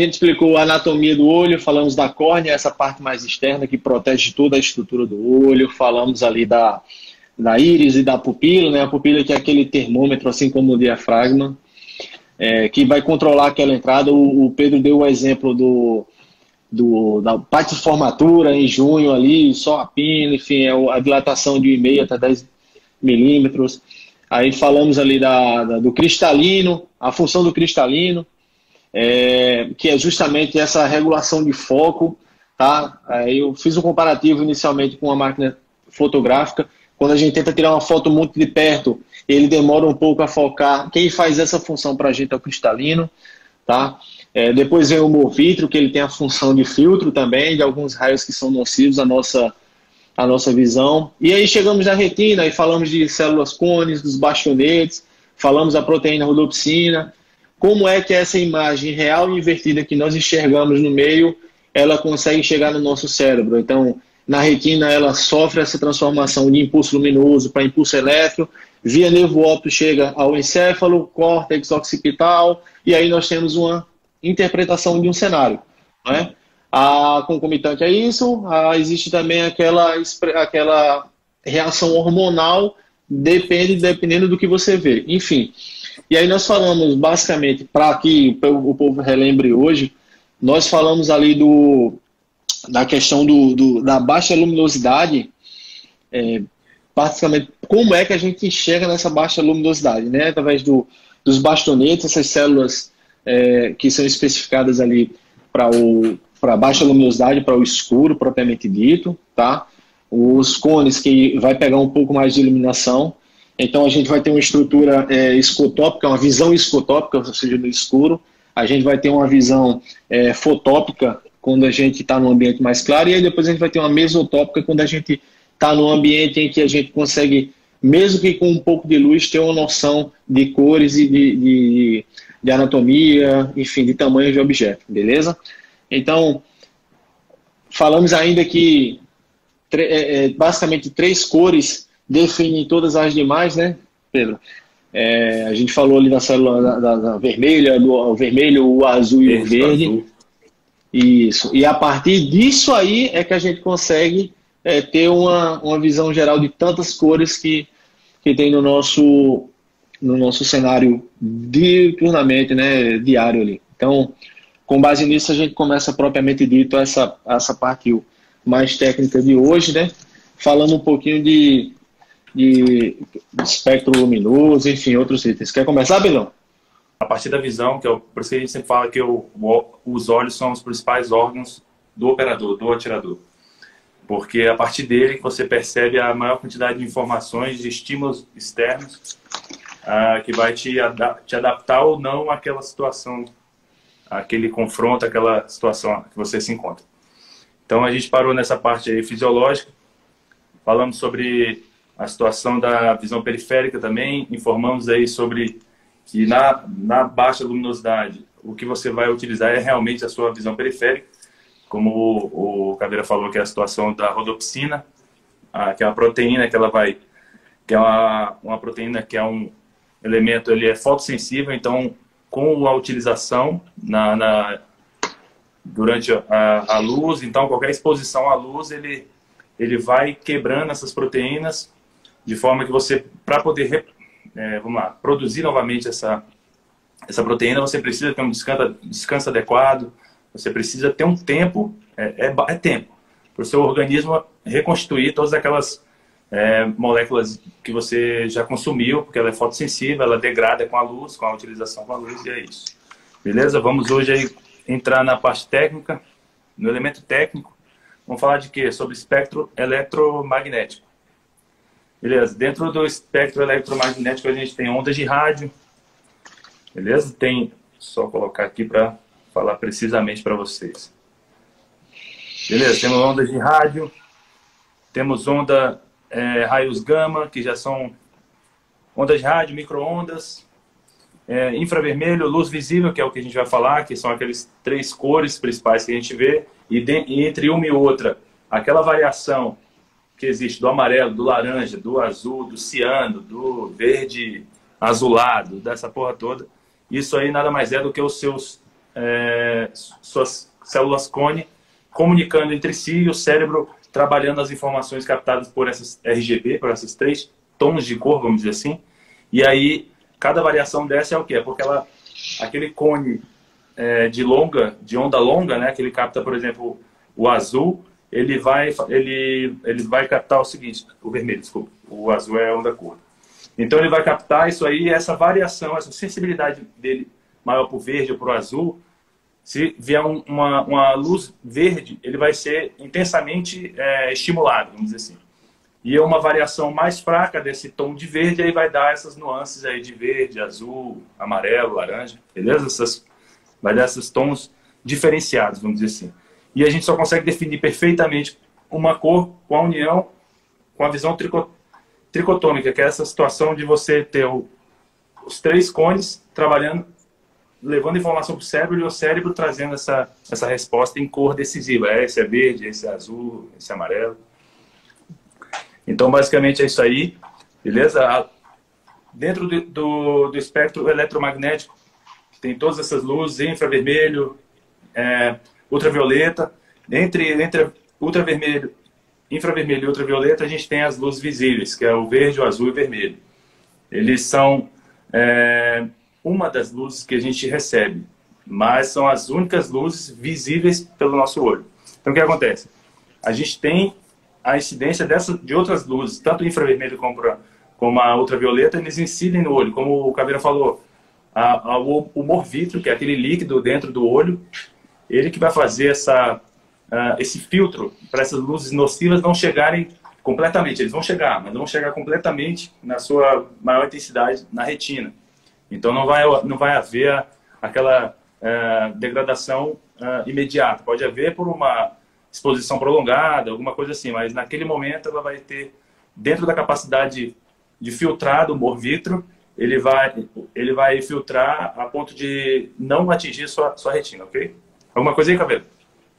gente explicou a anatomia do olho, falamos da córnea, essa parte mais externa que protege toda a estrutura do olho, falamos ali da, da íris e da pupila, né? A pupila que é aquele termômetro, assim como o diafragma, é, que vai controlar aquela entrada. O, o Pedro deu o exemplo do, do, da parte de formatura em junho ali, só a pino, enfim, é a dilatação de 1,5 até 10 milímetros. Aí falamos ali da, da, do cristalino, a função do cristalino, é, que é justamente essa regulação de foco. Tá? Eu fiz um comparativo inicialmente com a máquina fotográfica. Quando a gente tenta tirar uma foto muito de perto, ele demora um pouco a focar. Quem faz essa função para a gente é o cristalino. Tá? É, depois vem o movitro, que ele tem a função de filtro também, de alguns raios que são nocivos à nossa, à nossa visão. E aí chegamos na retina e falamos de células cones, dos bastionetes, falamos da proteína rodopsina, como é que essa imagem real e invertida que nós enxergamos no meio, ela consegue chegar no nosso cérebro. Então, na retina, ela sofre essa transformação de impulso luminoso para impulso elétrico, via nervo óptico chega ao encéfalo, córtex occipital, e aí nós temos uma interpretação de um cenário. Né? A concomitante é isso, a, existe também aquela, aquela reação hormonal, depende, dependendo do que você vê. Enfim, e aí nós falamos basicamente, para que o povo relembre hoje, nós falamos ali do, da questão do, do da baixa luminosidade, é, basicamente como é que a gente enxerga nessa baixa luminosidade, né? Através do, dos bastonetes, essas células é, que são especificadas ali para o para baixa luminosidade, para o escuro propriamente dito, tá? Os cones que vai pegar um pouco mais de iluminação então a gente vai ter uma estrutura é, escotópica, uma visão escotópica, ou seja, no escuro. A gente vai ter uma visão é, fotópica quando a gente está num ambiente mais claro, e aí depois a gente vai ter uma mesotópica quando a gente está num ambiente em que a gente consegue, mesmo que com um pouco de luz, ter uma noção de cores e de, de, de anatomia, enfim, de tamanho de objeto, beleza? Então, falamos ainda que é, é, basicamente três cores definem todas as demais, né, Pedro? É, a gente falou ali da célula da, da, da vermelha, do vermelho, o azul e o verde. Azul. Isso. E a partir disso aí é que a gente consegue é, ter uma, uma visão geral de tantas cores que, que tem no nosso, no nosso cenário diuturnamente, né, diário ali. Então, com base nisso, a gente começa propriamente dito essa, essa parte mais técnica de hoje, né? Falando um pouquinho de de espectro luminoso, enfim, outros itens. Quer começar, Bilão? A partir da visão, que é por isso que a gente sempre fala que os olhos são os principais órgãos do operador, do atirador. Porque é a partir dele você percebe a maior quantidade de informações, de estímulos externos, uh, que vai te, te adaptar ou não àquela situação, aquele confronto, aquela situação que você se encontra. Então a gente parou nessa parte aí fisiológica, falamos sobre a situação da visão periférica também. Informamos aí sobre que na, na baixa luminosidade, o que você vai utilizar é realmente a sua visão periférica, como o, o Caveira falou, que é a situação da rodopsina, a, que é uma proteína que ela vai, que é uma, uma proteína que é um elemento, ele é fotossensível, então com a utilização na, na durante a, a, luz, então qualquer exposição à luz, ele, ele vai quebrando essas proteínas de forma que você, para poder é, vamos lá, produzir novamente essa, essa proteína, você precisa ter um descanso, descanso adequado, você precisa ter um tempo, é, é, é tempo, para o seu organismo reconstituir todas aquelas é, moléculas que você já consumiu, porque ela é fotossensível, ela degrada com a luz, com a utilização com a luz, e é isso. Beleza? Vamos hoje aí entrar na parte técnica, no elemento técnico. Vamos falar de quê? Sobre espectro eletromagnético. Beleza. Dentro do espectro eletromagnético a gente tem ondas de rádio. Beleza? Tem, só colocar aqui para falar precisamente para vocês. Beleza, temos ondas de rádio, temos onda é, raios gama, que já são ondas de rádio, microondas, é, infravermelho, luz visível, que é o que a gente vai falar, que são aqueles três cores principais que a gente vê, e, de, e entre uma e outra, aquela variação que existe do amarelo, do laranja, do azul, do ciano, do verde azulado, dessa porra toda. Isso aí nada mais é do que os seus é, suas células cone comunicando entre si e o cérebro trabalhando as informações captadas por essas RGB, por esses três tons de cor, vamos dizer assim. E aí, cada variação dessa é o quê? É porque ela, aquele cone é, de longa, de onda longa, né, que ele capta, por exemplo, o azul, ele vai, ele, ele vai captar o seguinte, o vermelho, desculpa, o azul é onda curta. Então ele vai captar isso aí, essa variação, essa sensibilidade dele maior para o verde ou para o azul, se vier um, uma, uma luz verde, ele vai ser intensamente é, estimulado, vamos dizer assim. E é uma variação mais fraca desse tom de verde, aí vai dar essas nuances aí de verde, azul, amarelo, laranja, beleza? Essas, vai dar esses tons diferenciados, vamos dizer assim. E a gente só consegue definir perfeitamente uma cor com a união, com a visão tricotômica, que é essa situação de você ter o, os três cones trabalhando levando informação para o cérebro e o cérebro trazendo essa, essa resposta em cor decisiva. É, esse é verde, esse é azul, esse é amarelo. Então, basicamente é isso aí, beleza? Dentro do, do, do espectro eletromagnético, tem todas essas luzes, infravermelho, é, ultravioleta. Entre, entre ultravermelho, infravermelho e ultravioleta, a gente tem as luzes visíveis, que é o verde, o azul e o vermelho. Eles são é, uma das luzes que a gente recebe, mas são as únicas luzes visíveis pelo nosso olho. Então, o que acontece? A gente tem a incidência dessa, de outras luzes, tanto infravermelho como, como a ultravioleta, eles incidem no olho. Como o Caveira falou, a, a, o humor vítreo, que é aquele líquido dentro do olho, ele que vai fazer essa, uh, esse filtro para essas luzes nocivas não chegarem completamente. Eles vão chegar, mas não vão chegar completamente na sua maior intensidade na retina. Então não vai, não vai haver aquela é, degradação é, imediata. Pode haver por uma exposição prolongada, alguma coisa assim, mas naquele momento ela vai ter, dentro da capacidade de filtrar do humor vitro, ele vai, ele vai filtrar a ponto de não atingir sua, sua retina, ok? Alguma coisa aí, Cabelo?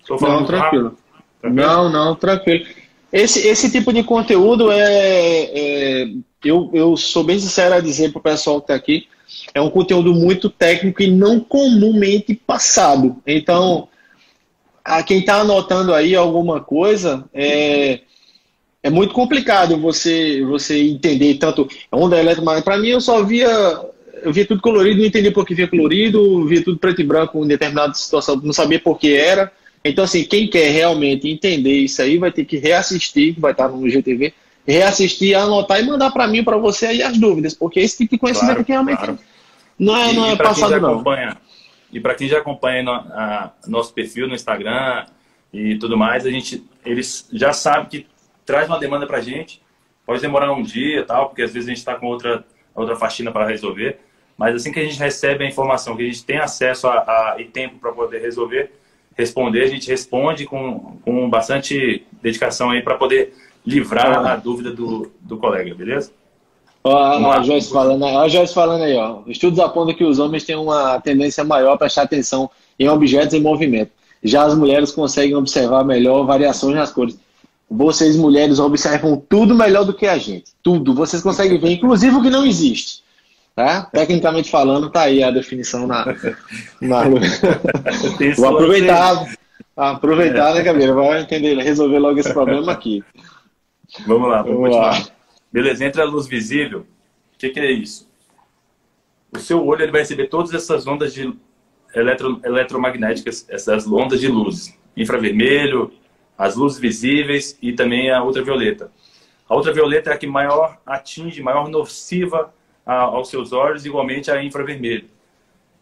não, tranquilo. tranquilo. Não, não, tranquilo. Esse, esse tipo de conteúdo é, é eu, eu sou bem sincero a dizer para o pessoal que está aqui, é um conteúdo muito técnico e não comumente passado. Então, a quem está anotando aí alguma coisa, é, é muito complicado você você entender tanto onda eletromagnética. Para mim, eu só via eu via tudo colorido, não entendia por que via colorido, via tudo preto e branco em determinada situação, não sabia por que era. Então, assim, quem quer realmente entender isso aí vai ter que reassistir, que vai estar no GTV, reassistir, anotar e mandar para mim, para você aí as dúvidas, porque esse tipo de conhecimento claro, realmente claro. não é, não é passado não. Acompanha, e para quem já acompanha no, a, nosso perfil no Instagram e tudo mais, a gente, eles já sabem que traz uma demanda para gente, pode demorar um dia tal, porque às vezes a gente está com outra, outra faxina para resolver, mas assim que a gente recebe a informação, que a gente tem acesso a, a e tempo para poder resolver, responder, a gente responde com, com bastante dedicação aí para poder livrar a dúvida do, do colega, beleza? Ó, a, a, Joyce falando, a Joyce falando aí, ó. Estudos apontam que os homens têm uma tendência maior a prestar atenção em objetos em movimento. Já as mulheres conseguem observar melhor variações nas cores. Vocês, mulheres, observam tudo melhor do que a gente. Tudo. Vocês conseguem ver, inclusive o que não existe. Tá? Tecnicamente falando, tá aí a definição na. na... Vou aproveitar. Aproveitar, né, Gabriel? Vai entender, resolver logo esse problema aqui. Vamos lá, vamos, vamos continuar. Lá. Beleza, entre a luz visível, o que, que, é isso? O seu olho ele vai receber todas essas ondas de eletro, eletromagnéticas, essas ondas de luz. Infravermelho, as luzes visíveis e também a ultravioleta. A ultravioleta é a que maior atinge, maior nociva aos seus olhos, igualmente a infravermelho.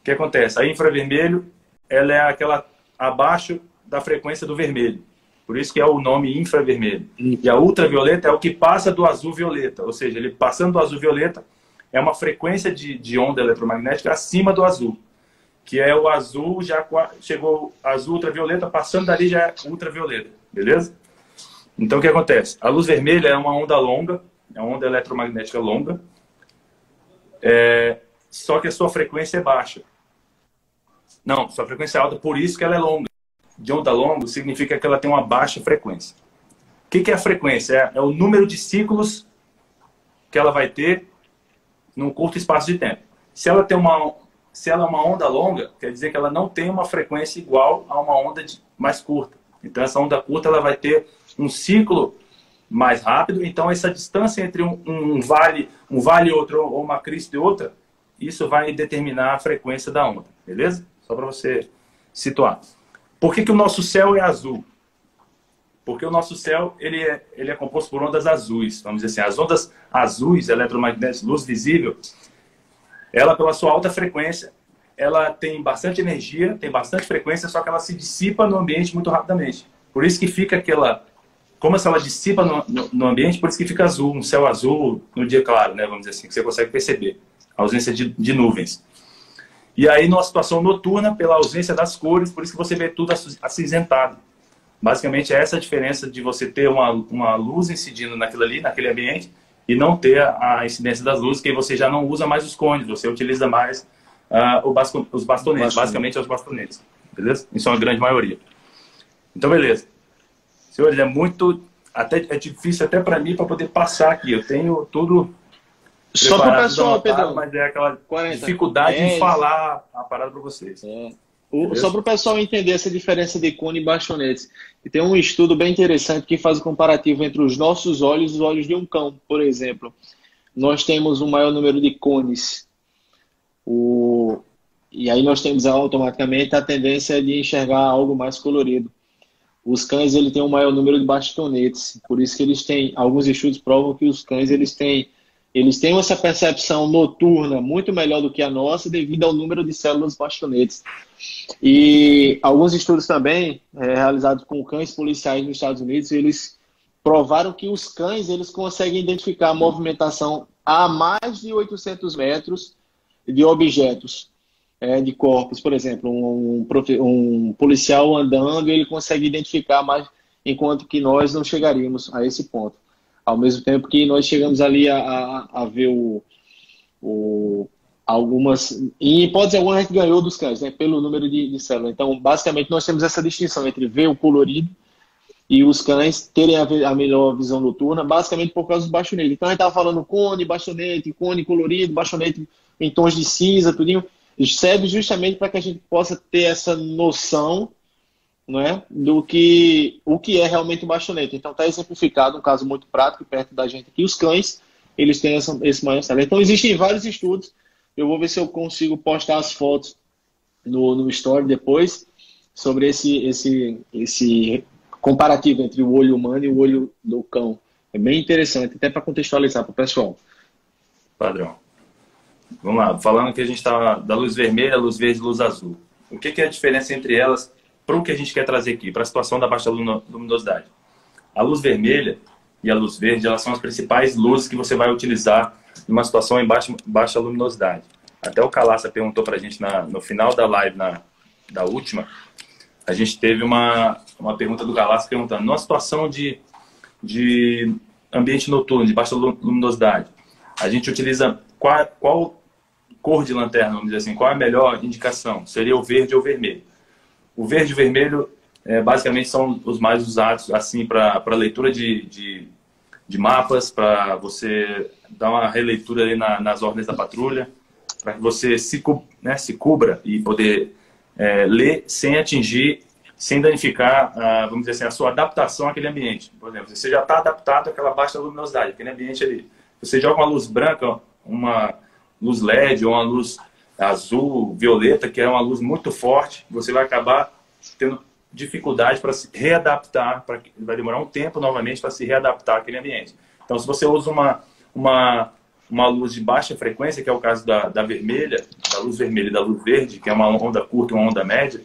O que acontece? A infravermelho ela é aquela abaixo da frequência do vermelho. Por isso que é o nome infravermelho. E a ultravioleta é o que passa do azul violeta, ou seja, ele passando do azul violeta é uma frequência de, de onda eletromagnética acima do azul, que é o azul já chegou azul ultravioleta, passando dali já é ultravioleta, beleza? Então o que acontece? A luz vermelha é uma onda longa, é uma onda eletromagnética longa, é, só que a sua frequência é baixa. Não, sua frequência é alta, por isso que ela é longa de onda longa significa que ela tem uma baixa frequência. O que, é a frequência? É, é o número de ciclos que ela vai ter num curto espaço de tempo. Se ela tem uma, se ela é uma onda longa, quer dizer que ela não tem uma frequência igual a uma onda mais curta. Então, essa onda curta ela vai ter um ciclo mais rápido. Então, essa distância entre um, um vale, um vale e outro, ou uma crista e outra, isso vai determinar a frequência da onda, beleza? Só para você situar. Por que, que o nosso céu é azul? Porque o nosso céu ele é, ele é composto por ondas azuis, vamos dizer assim. As ondas azuis, eletromagnéticas, luz visível, ela, pela sua alta frequência, ela tem bastante energia, tem bastante frequência, só que ela se dissipa no ambiente muito rapidamente. Por isso que fica aquela. Como se ela dissipa no, no, no ambiente, por isso que fica azul, um céu azul no dia claro, né? Vamos dizer assim, que você consegue perceber. A ausência de, de nuvens. E aí, numa situação noturna, pela ausência das cores, por isso que você vê tudo acinzentado. Basicamente, essa é a diferença de você ter uma, uma luz incidindo naquilo ali, naquele ambiente, e não ter a, a incidência das luzes, que você já não usa mais os cones, você utiliza mais uh, basco, os bastonetes, basicamente os bastonetes, beleza? Isso é uma grande maioria. Então, beleza. Senhores, é muito, até, é difícil até para mim para poder passar aqui, eu tenho tudo só para o pessoal, Pedro. Mas é aquela 40, dificuldade 10, em falar a parada para vocês. É. O, só para o pessoal entender essa diferença de cone e bastonetes. E tem um estudo bem interessante que faz o comparativo entre os nossos olhos e os olhos de um cão, por exemplo. Nós temos um maior número de cones. O... E aí nós temos automaticamente a tendência de enxergar algo mais colorido. Os cães ele têm um maior número de bastonetes, por isso que eles têm, alguns estudos provam que os cães eles têm eles têm essa percepção noturna muito melhor do que a nossa devido ao número de células bastonetes. E alguns estudos também, é, realizados com cães policiais nos Estados Unidos, eles provaram que os cães eles conseguem identificar a movimentação a mais de 800 metros de objetos, é, de corpos. Por exemplo, um, um policial andando, ele consegue identificar mais, enquanto que nós não chegaríamos a esse ponto. Ao mesmo tempo que nós chegamos ali a, a, a ver o, o, algumas. Em hipótese alguma, a gente ganhou dos cães, né, pelo número de, de células. Então, basicamente, nós temos essa distinção entre ver o colorido e os cães terem a, a melhor visão noturna, basicamente por causa do baixonete. Então, a gente estava falando cone, baixonete, cone colorido, baixonete em tons de cinza, tudinho. Serve justamente para que a gente possa ter essa noção né, do que o que é realmente o baixonete. Então está exemplificado um caso muito prático perto da gente aqui. Os cães eles têm essa, esse maior talento. Então existem vários estudos. Eu vou ver se eu consigo postar as fotos no, no story depois sobre esse, esse, esse comparativo entre o olho humano e o olho do cão. É bem interessante, até para contextualizar para o pessoal. Padrão. Vamos lá, falando que a gente está da luz vermelha, luz verde, luz azul. O que, que é a diferença entre elas para o que a gente quer trazer aqui, para a situação da baixa luminosidade. A luz vermelha e a luz verde, elas são as principais luzes que você vai utilizar numa situação em baixa, baixa luminosidade. Até o Calaça perguntou para a gente na, no final da live, na, da última, a gente teve uma, uma pergunta do Calaça perguntando, numa situação de, de ambiente noturno, de baixa luminosidade, a gente utiliza qual, qual cor de lanterna, vamos dizer assim, qual é a melhor indicação? Seria o verde ou o vermelho? O verde e o vermelho é, basicamente são os mais usados assim para leitura de, de, de mapas, para você dar uma releitura ali na, nas ordens da patrulha, para que você se, né, se cubra e poder é, ler sem atingir, sem danificar, a, vamos dizer assim, a sua adaptação àquele ambiente. Por exemplo, você já está adaptado àquela baixa luminosidade, aquele ambiente ali. Você joga uma luz branca, uma luz LED ou uma luz azul, violeta, que é uma luz muito forte, você vai acabar tendo dificuldade para se readaptar, para vai demorar um tempo novamente para se readaptar àquele ambiente. Então, se você usa uma, uma, uma luz de baixa frequência, que é o caso da, da vermelha, da luz vermelha e da luz verde, que é uma onda curta e uma onda média,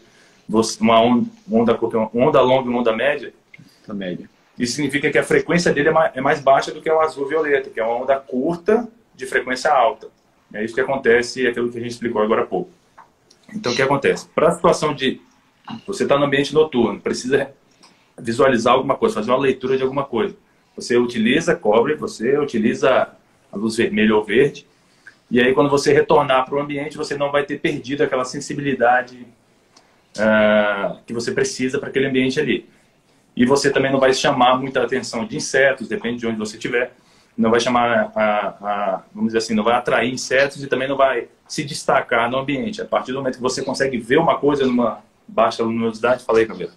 uma onda, onda curta, uma onda longa e uma onda média, média. Isso significa que a frequência dele é mais, é mais baixa do que o azul violeta, que é uma onda curta de frequência alta. É isso que acontece, é aquilo que a gente explicou agora há pouco. Então, o que acontece? Para a situação de você está no ambiente noturno, precisa visualizar alguma coisa, fazer uma leitura de alguma coisa. Você utiliza cobre, você utiliza a luz vermelha ou verde, e aí quando você retornar para o ambiente, você não vai ter perdido aquela sensibilidade uh, que você precisa para aquele ambiente ali. E você também não vai chamar muita atenção de insetos, depende de onde você estiver não vai chamar, a, a, vamos dizer assim, não vai atrair insetos e também não vai se destacar no ambiente. A partir do momento que você consegue ver uma coisa numa baixa luminosidade, falei, cabelo.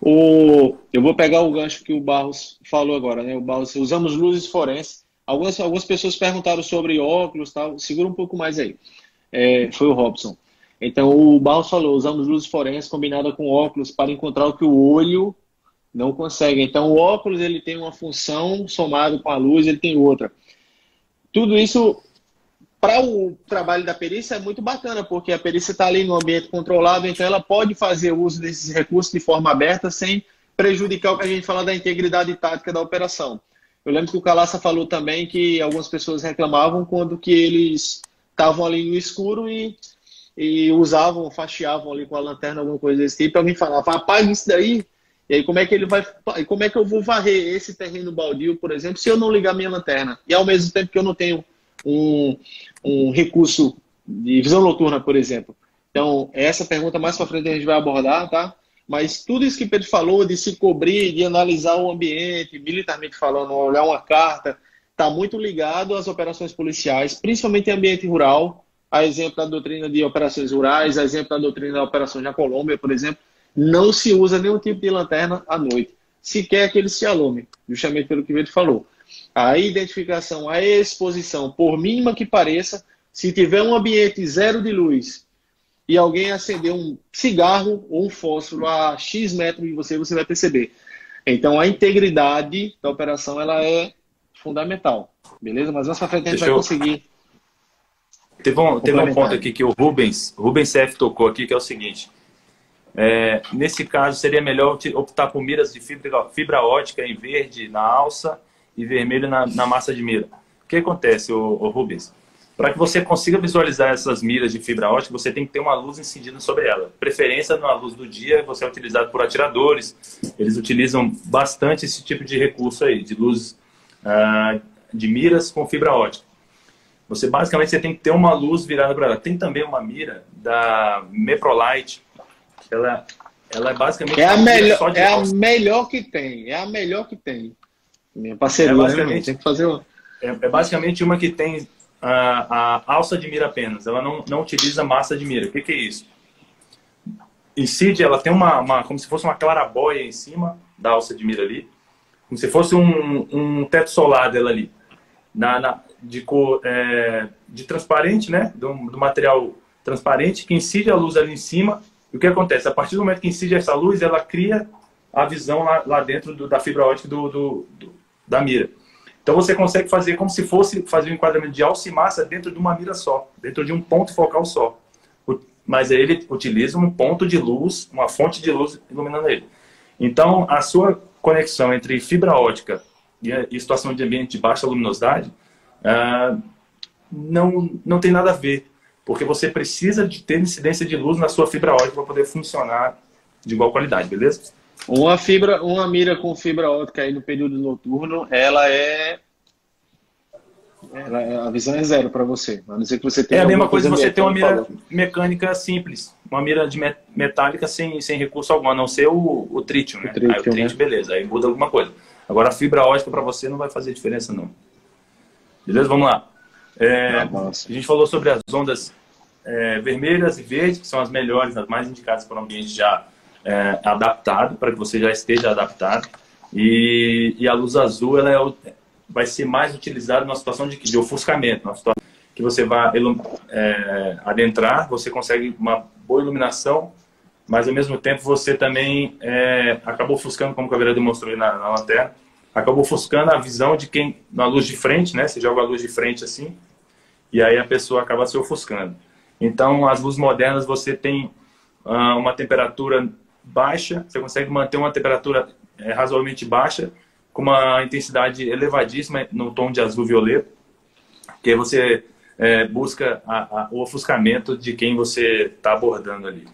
O, eu vou pegar o gancho que o Barros falou agora, né? O Barros, usamos luzes forenses. Algumas, algumas pessoas perguntaram sobre óculos, tal. Segura um pouco mais aí. É, foi o Robson. Então o Barros falou, usamos luzes forenses combinada com óculos para encontrar o que o olho não consegue. Então o óculos ele tem uma função somado com a luz, ele tem outra. Tudo isso para o trabalho da perícia é muito bacana, porque a perícia está ali no ambiente controlado, então ela pode fazer uso desses recursos de forma aberta sem prejudicar o que a gente fala da integridade tática da operação. Eu lembro que o Calaça falou também que algumas pessoas reclamavam quando que eles estavam ali no escuro e, e usavam, faxeavam ali com a lanterna, alguma coisa desse tipo, alguém falava, apaga isso daí, e aí como é que ele vai, como é que eu vou varrer esse terreno baldio, por exemplo, se eu não ligar minha lanterna? E ao mesmo tempo que eu não tenho um, um recurso de visão noturna, por exemplo. Então, essa pergunta mais para frente a gente vai abordar, tá? Mas tudo isso que Pedro falou de se cobrir, de analisar o ambiente, militarmente falando, olhar uma carta, está muito ligado às operações policiais, principalmente em ambiente rural, a exemplo da doutrina de operações rurais, a exemplo da doutrina de operações na Colômbia, por exemplo, não se usa nenhum tipo de lanterna à noite, sequer que ele se alume, justamente pelo que Pedro falou a identificação, a exposição, por mínima que pareça, se tiver um ambiente zero de luz e alguém acender um cigarro ou um fósforo a X metros de você, você vai perceber. Então, a integridade da operação ela é fundamental. Beleza? Mas mais para frente a gente Deixa vai eu... conseguir. Teve um, teve um ponto aqui que o Rubens, Rubens CF tocou aqui, que é o seguinte. É, nesse caso, seria melhor optar por miras de fibra, fibra ótica em verde na alça e vermelho na, na massa de mira. O que acontece, o, o Rubens? Para que você consiga visualizar essas miras de fibra ótica, você tem que ter uma luz incidida sobre ela. Preferência na luz do dia, você é utilizado por atiradores. Eles utilizam bastante esse tipo de recurso aí, de luz uh, de miras com fibra ótica. Você basicamente você tem que ter uma luz virada para ela. Tem também uma mira da Meprolite. Ela, ela é basicamente é a melhor, é a melhor que tem. É a melhor que tem. Minha parceria, é né, basicamente, tem que fazer uma. É, é, basicamente uma que tem a, a, alça de mira apenas. Ela não, não utiliza massa de mira. O que, que é isso? Incide, ela tem uma, uma, como se fosse uma clarabóia em cima da alça de mira ali, como se fosse um, um teto solar dela ali, na, na de cor é, de transparente, né, do, do, material transparente que incide a luz ali em cima. E o que acontece? A partir do momento que incide essa luz, ela cria a visão lá, lá dentro do, da fibra ótica do, do, do da mira. Então você consegue fazer como se fosse fazer um enquadramento de alça e massa dentro de uma mira só, dentro de um ponto focal só. Mas ele utiliza um ponto de luz, uma fonte de luz iluminando ele. Então a sua conexão entre fibra ótica e, situação de ambiente de baixa luminosidade ah, não, não tem nada a ver, porque você precisa de ter incidência de luz na sua fibra ótica para poder funcionar de igual qualidade, beleza? Uma fibra, uma mira com fibra ótica aí no período noturno, ela é, ela é a visão é zero para você. A não ser que você tenha É a mesma coisa, coisa você ter uma mira falou. mecânica simples, uma mira de metálica sem, sem recurso algum, a não ser o, o trítio, né? O trítio, aí o né? beleza, aí muda alguma coisa. Agora a fibra ótica para você não vai fazer diferença não. Beleza? Vamos lá. É, a gente falou sobre as ondas é, vermelhas e verdes, que são as melhores, as mais indicadas para o ambiente já é, adaptado, para que você já esteja adaptado. E, e a luz azul ela é, vai ser mais utilizada numa situação de, de ofuscamento, numa situação que você vai é, adentrar, você consegue uma boa iluminação, mas ao mesmo tempo você também é, acabou ofuscando, como o Caveira demonstrou na, na lanterna, acabou ofuscando a visão de quem, na luz de frente, né? Você joga a luz de frente assim, e aí a pessoa acaba se ofuscando. Então, as luzes modernas, você tem uh, uma temperatura baixa, você consegue manter uma temperatura é, razoavelmente baixa, com uma intensidade elevadíssima no tom de azul violeta, que você é, busca a, a, o ofuscamento de quem você está abordando ali.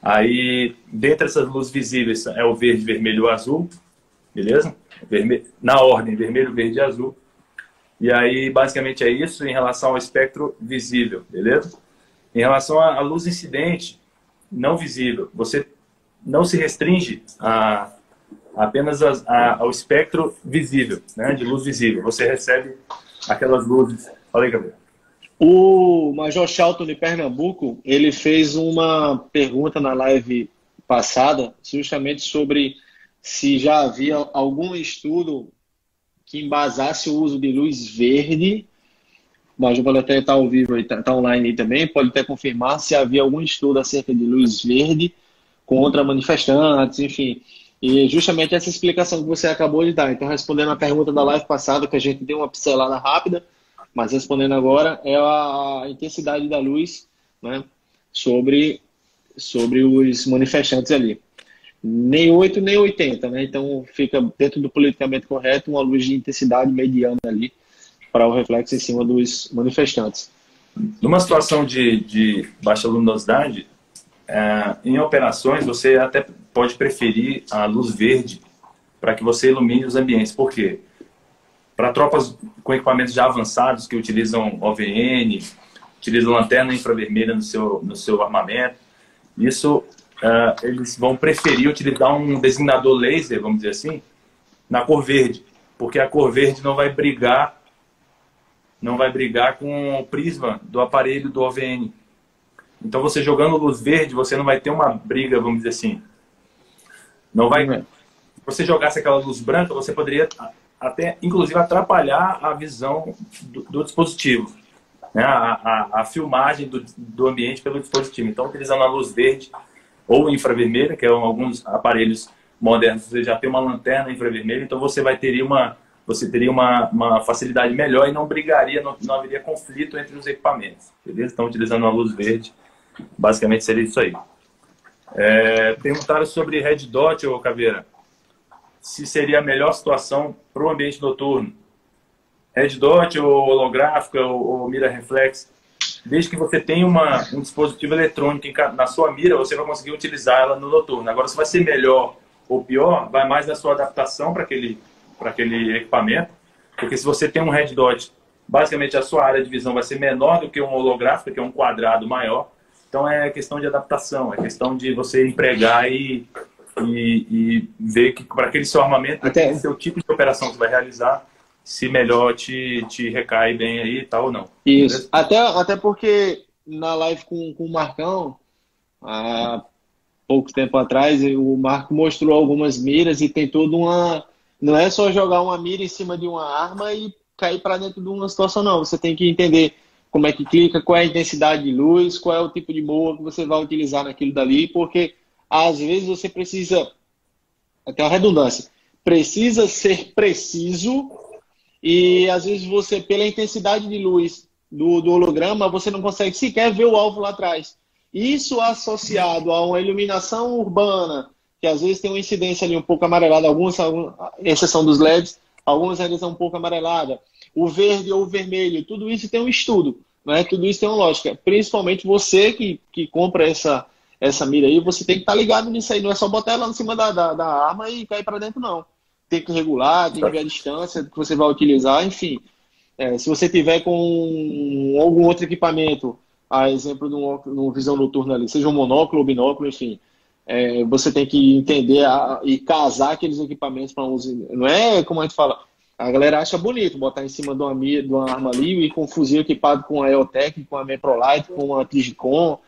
Aí, dentre essas luzes visíveis, é o verde, vermelho e azul, beleza? Na ordem, vermelho, verde e azul. E aí, basicamente é isso em relação ao espectro visível, beleza? Em relação à luz incidente não visível, você não se restringe a, apenas a, a, ao espectro visível, né, de luz visível. Você recebe aquelas luzes. Fala aí, Gabriel. O Major Charlton de Pernambuco, ele fez uma pergunta na live passada, justamente sobre se já havia algum estudo que embasasse o uso de luz verde. O Major pode até estar ao vivo, está tá online aí também, pode até confirmar se havia algum estudo acerca de luz verde contra manifestantes, enfim. E justamente essa explicação que você acabou de dar. Então, respondendo a pergunta da live passada, que a gente deu uma pincelada rápida, mas respondendo agora, é a intensidade da luz né, sobre, sobre os manifestantes ali. Nem 8, nem 80, né? Então fica dentro do politicamente correto uma luz de intensidade mediana ali para o reflexo em cima dos manifestantes. Numa situação de, de baixa luminosidade, é, em operações você até pode preferir a luz verde para que você ilumine os ambientes. Por quê? Para tropas com equipamentos já avançados que utilizam OVN, utilizam lanterna infravermelha no seu, no seu armamento, isso uh, eles vão preferir utilizar um designador laser, vamos dizer assim, na cor verde, porque a cor verde não vai brigar não vai brigar com o prisma do aparelho do OVN. Então você jogando luz verde, você não vai ter uma briga, vamos dizer assim. Não vai. Se você jogasse aquela luz branca, você poderia até, inclusive, atrapalhar a visão do, do dispositivo, né? a, a, a filmagem do, do, ambiente pelo dispositivo. Então, utilizando a luz verde ou infravermelha, que é alguns aparelhos modernos, você já tem uma lanterna infravermelha, então você vai ter uma você teria uma, uma facilidade melhor e não brigaria, não, não haveria conflito entre os equipamentos. Beleza? Estão utilizando a luz verde, basicamente seria isso aí. É, perguntaram sobre Red Dot, ô Caveira se seria a melhor situação para o ambiente noturno. Red Dot ou holográfica ou, ou mira reflex, desde que você tenha uma, um dispositivo eletrônico na sua mira, você vai conseguir utilizar ela no noturno. Agora, se vai ser melhor ou pior, vai mais da sua adaptação para aquele, aquele equipamento, porque se você tem um Red Dot, basicamente a sua área de visão vai ser menor do que um holográfico, que é um quadrado maior. Então é questão de adaptação, é questão de você empregar e e, e ver que para aquele seu armamento, Até... seu tipo de operação que você vai realizar, se melhor te, te recai bem aí, tal ou não. Isso. Até, até porque na live com, com o Marcão, há pouco tempo atrás, o Marco mostrou algumas miras e tem toda uma. Não é só jogar uma mira em cima de uma arma e cair para dentro de uma situação, não. Você tem que entender como é que clica, qual é a intensidade de luz, qual é o tipo de boa que você vai utilizar naquilo dali, porque às vezes você precisa, até uma redundância, precisa ser preciso e às vezes você, pela intensidade de luz do, do holograma, você não consegue sequer ver o alvo lá atrás. Isso associado a uma iluminação urbana, que às vezes tem uma incidência ali um pouco amarelada, algumas, exceção dos LEDs, algumas ainda são um pouco amarelada. O verde ou o vermelho, tudo isso tem um estudo, né? tudo isso tem uma lógica. Principalmente você que, que compra essa, essa mira aí, você tem que estar tá ligado nisso aí. Não é só botar ela em cima da, da, da arma e cair para dentro, não. Tem que regular, tem que ver a distância que você vai utilizar, enfim. É, se você tiver com algum outro equipamento, a exemplo de um, visão noturna ali, seja um monóculo ou binóculo, enfim, é, você tem que entender a, e casar aqueles equipamentos para uso. Não é como a gente fala, a galera acha bonito botar em cima de uma, de uma arma ali e com um fuzil equipado com a EOTech, com a Meprolite, com a Trigicon,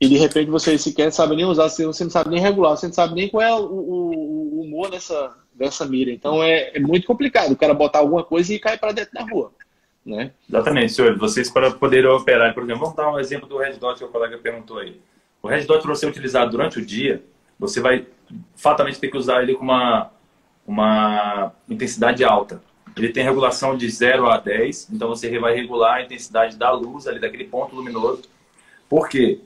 e de repente você sequer sabe nem usar, você não sabe nem regular, você não sabe nem qual é o, o, o humor dessa, dessa mira. Então é, é, muito complicado o cara botar alguma coisa e cair para dentro da rua. Né? Exatamente, senhor. Vocês para poderem operar, por exemplo, vamos dar um exemplo do Red Dot que o colega perguntou aí. O Red Dot, para você utilizar durante o dia, você vai fatalmente ter que usar ele com uma, uma intensidade alta. Ele tem regulação de 0 a 10, então você vai regular a intensidade da luz ali, daquele ponto luminoso. Por quê?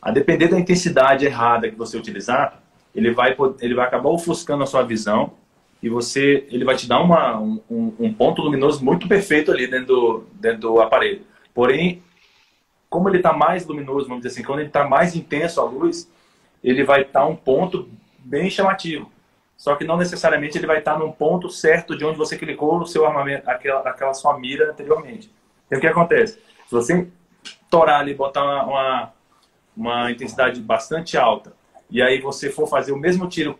A depender da intensidade errada que você utilizar, ele vai, ele vai acabar ofuscando a sua visão e você, ele vai te dar uma, um, um ponto luminoso muito perfeito ali dentro do, dentro do aparelho. Porém, como ele está mais luminoso, vamos dizer assim, quando ele está mais intenso a luz, ele vai estar tá um ponto bem chamativo. Só que não necessariamente ele vai estar tá num ponto certo de onde você clicou no seu armamento, aquela, aquela sua mira anteriormente. Então o que acontece? Se você torar ali, botar uma, uma uma intensidade bastante alta, e aí você for fazer o mesmo tiro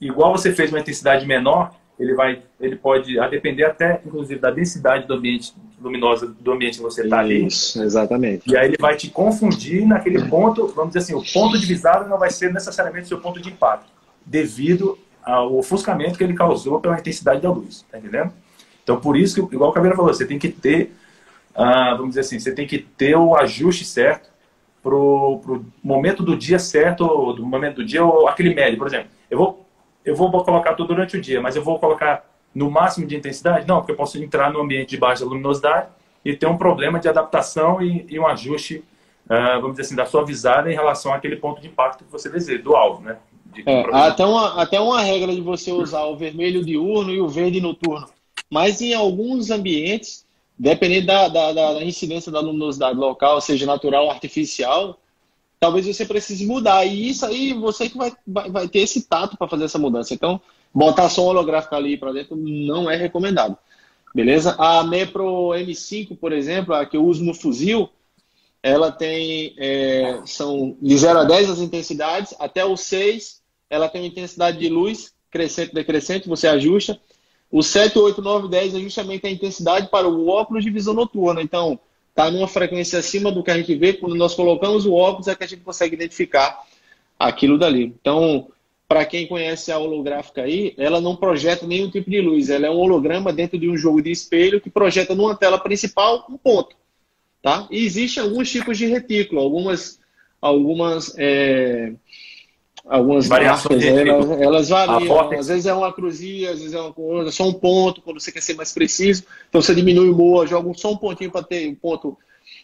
igual você fez uma intensidade menor, ele vai, ele pode, a depender até, inclusive, da densidade do ambiente luminosa do ambiente que você está ali. Isso, exatamente. E aí ele vai te confundir naquele ponto, vamos dizer assim, o ponto de visada não vai ser necessariamente o seu ponto de impacto, devido ao ofuscamento que ele causou pela intensidade da luz, tá entendendo? Então, por isso que, igual o Caveira falou, você tem que ter, uh, vamos dizer assim, você tem que ter o ajuste certo pro, pro momento do dia certo, ou do momento do dia, ou aquele médio, por exemplo. Eu vou eu vou colocar tudo durante o dia, mas eu vou colocar no máximo de intensidade? Não, porque eu posso entrar no ambiente de baixa luminosidade e ter um problema de adaptação e, e um ajuste, uh, vamos dizer assim, da sua visada em relação àquele ponto de impacto que você deseja, do alvo, né? É, até, uma, até uma regra de você usar o vermelho diurno e o verde noturno. Mas em alguns ambientes, dependendo da, da, da incidência da luminosidade local, seja natural ou artificial, talvez você precise mudar. E isso aí, você que vai, vai, vai ter esse tato para fazer essa mudança. Então, botar som holográfico ali para dentro não é recomendado. Beleza? A Mepro M5, por exemplo, a que eu uso no fuzil, ela tem, é, são de 0 a 10 as intensidades, até o 6 ela tem uma intensidade de luz crescente, decrescente, você ajusta. O 7, 8, 9, 10 é justamente a intensidade para o óculos de visão noturna. Então, está numa frequência acima do que a gente vê, quando nós colocamos o óculos é que a gente consegue identificar aquilo dali. Então, para quem conhece a holográfica aí, ela não projeta nenhum tipo de luz, ela é um holograma dentro de um jogo de espelho que projeta numa tela principal um ponto. Tá? E existem alguns tipos de retículo, algumas, algumas é, algumas variações marcas, elas, elas, variam. Às vezes é uma cruzinha, às vezes é uma coisa, só um ponto, quando você quer ser mais preciso. Então você diminui o moa, joga só um pontinho para ter um ponto,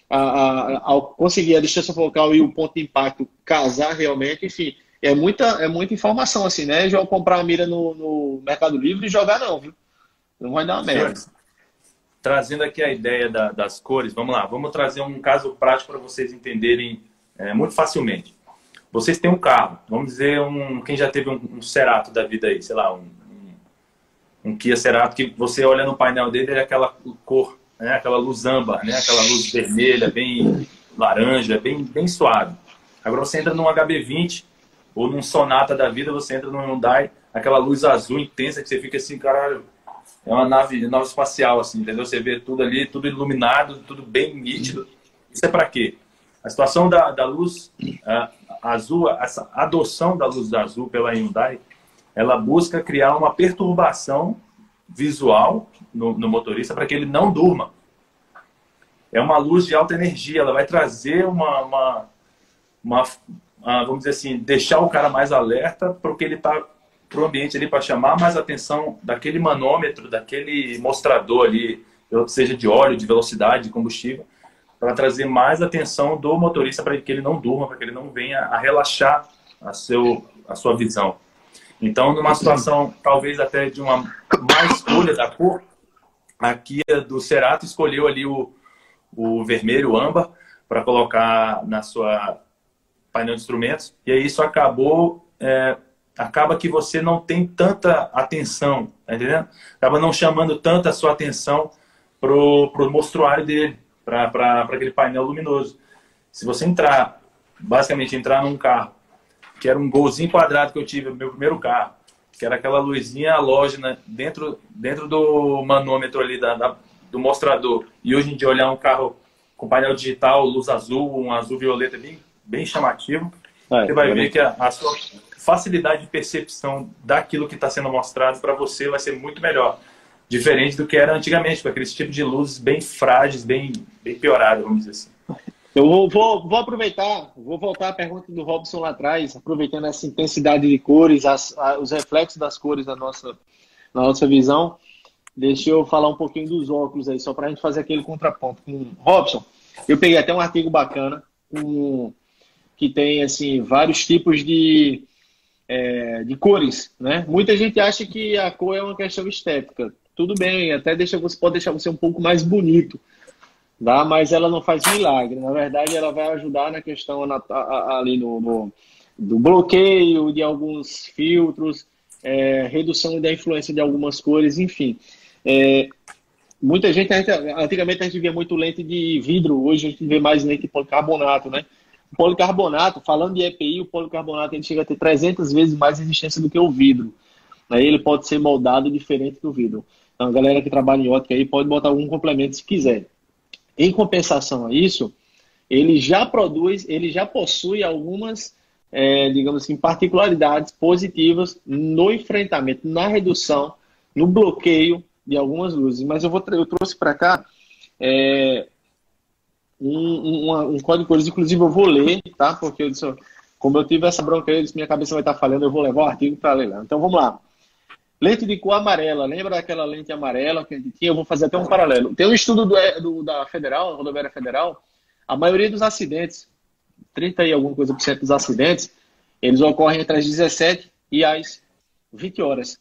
a, a, ao conseguir a distância focal e o ponto de impacto casar realmente, enfim. É muita, é muita informação assim, né? Já comprar a mira no, no Mercado Livre e jogar não, viu? Não vai dar uma merda. Trazendo aqui a ideia da, das cores, vamos lá, vamos trazer um caso prático para vocês entenderem é, muito facilmente. Vocês têm um carro, vamos dizer, um, quem já teve um, um Cerato da vida aí, sei lá, um, um, um Kia Cerato, que você olha no painel dele, é aquela cor, né, aquela luz âmbar, né, aquela luz vermelha, bem laranja, bem, bem suave. Agora você entra num HB20 ou num Sonata da vida, você entra num Hyundai, aquela luz azul intensa que você fica assim, caralho, é uma nave, nave espacial, assim, entendeu? Você vê tudo ali, tudo iluminado, tudo bem nítido. Isso é para quê? A situação da, da luz uh, azul, essa adoção da luz azul pela Hyundai, ela busca criar uma perturbação visual no, no motorista para que ele não durma. É uma luz de alta energia, ela vai trazer uma, uma, uma, uma vamos dizer assim, deixar o cara mais alerta para o que ele está para o ambiente ali para chamar mais atenção daquele manômetro, daquele mostrador ali, seja de óleo, de velocidade, de combustível, para trazer mais atenção do motorista para que ele não durma, para que ele não venha a relaxar a, seu, a sua visão. Então, numa situação talvez até de uma má escolha da cor, aqui do Cerato escolheu ali o, o vermelho, o âmbar, para colocar na sua painel de instrumentos, e aí isso acabou, é, acaba que você não tem tanta atenção, tá entendendo? Acaba não chamando tanta a sua atenção pro, pro mostruário dele para aquele painel luminoso. Se você entrar, basicamente entrar num carro, que era um golzinho quadrado que eu tive no meu primeiro carro, que era aquela luzinha halógena dentro, dentro do manômetro ali, da, da, do mostrador, e hoje em dia olhar um carro com painel digital, luz azul, um azul violeta bem, bem chamativo, é, você vai é ver que a, a sua facilidade de percepção daquilo que está sendo mostrado para você vai ser muito melhor diferente do que era antigamente, com aqueles tipos de luzes bem frágeis, bem, bem pioradas, vamos dizer assim. Eu vou, vou, vou, aproveitar, vou voltar à pergunta do Robson lá atrás, aproveitando essa intensidade de cores, as, a, os reflexos das cores na nossa, na nossa visão. Deixa eu falar um pouquinho dos óculos aí, só para a gente fazer aquele contraponto. Com Robson, eu peguei até um artigo bacana com, que tem assim vários tipos de, é, de cores, né? Muita gente acha que a cor é uma questão estética tudo bem, até deixa você pode deixar você um pouco mais bonito, tá? mas ela não faz milagre. Na verdade, ela vai ajudar na questão na, ali no, no, do bloqueio de alguns filtros, é, redução da influência de algumas cores, enfim. É, muita gente, antigamente a gente via muito lente de vidro, hoje a gente vê mais lente de policarbonato, né? policarbonato, falando de EPI, o policarbonato ele chega a ter 300 vezes mais resistência do que o vidro. Aí ele pode ser moldado diferente do vidro. Então, a galera que trabalha em ótica aí pode botar algum complemento se quiser. Em compensação a isso, ele já produz, ele já possui algumas, é, digamos assim, particularidades positivas no enfrentamento, na redução, no bloqueio de algumas luzes. Mas eu, vou, eu trouxe para cá é, um, um, um código cores, inclusive eu vou ler, tá? Porque eu disse, como eu tive essa bronca, eu disse, minha cabeça vai estar falhando, eu vou levar o artigo para ler lá. Então vamos lá. Lente de cor amarela, lembra daquela lente amarela que a gente tinha? Eu vou fazer até um paralelo. Tem um estudo do, do da Federal, Rodoviária Federal, a maioria dos acidentes, 30 e alguma coisa por cento dos acidentes, eles ocorrem entre as 17 e as 20 horas.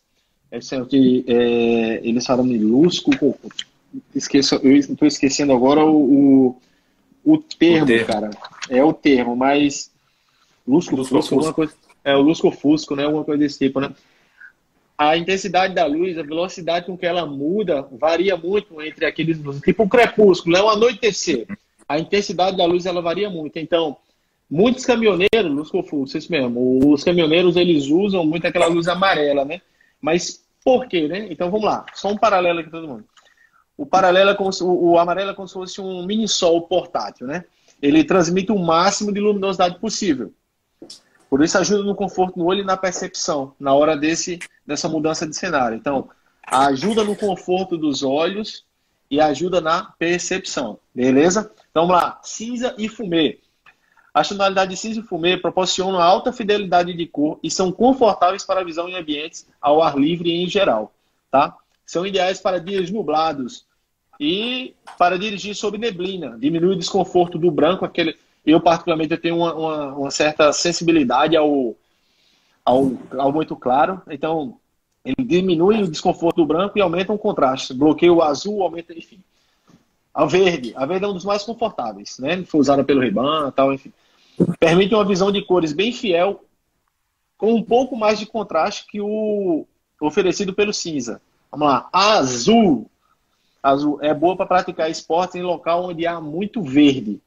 Esse é o que é, eles falam de lusco, esqueço, eu estou esquecendo agora o, o, o, termo, o, termo, cara. É o termo, mas lusco, lusco alguma coisa, é o lusco fusco, né? Alguma coisa desse tipo, né? A intensidade da luz, a velocidade com que ela muda, varia muito entre aqueles tipo um crepúsculo, é um anoitecer. A intensidade da luz ela varia muito. Então, muitos caminhoneiros, luz confuso, isso mesmo, os caminhoneiros eles usam muito aquela luz amarela, né? Mas por quê, né? Então vamos lá, só um paralelo aqui todo mundo. O paralelo é como se, o, o amarelo é como se fosse um mini sol portátil, né? Ele transmite o máximo de luminosidade possível. Por isso ajuda no conforto no olho e na percepção, na hora desse, dessa mudança de cenário. Então, ajuda no conforto dos olhos e ajuda na percepção. Beleza? Então vamos lá. Cinza e fumê. As tonalidades cinza e fumê proporcionam alta fidelidade de cor e são confortáveis para a visão em ambientes ao ar livre em geral. Tá? São ideais para dias nublados e para dirigir sob neblina. Diminui o desconforto do branco, aquele eu, particularmente, eu tenho uma, uma, uma certa sensibilidade ao, ao, ao, muito claro. Então, ele diminui o desconforto do branco e aumenta o contraste. Bloqueia o azul, aumenta, enfim. A verde. A verde é um dos mais confortáveis, né? Foi usada pelo Ray-Ban tal, enfim. Permite uma visão de cores bem fiel, com um pouco mais de contraste que o oferecido pelo cinza. Vamos lá. Azul. Azul é boa para praticar esportes em local onde há muito verde.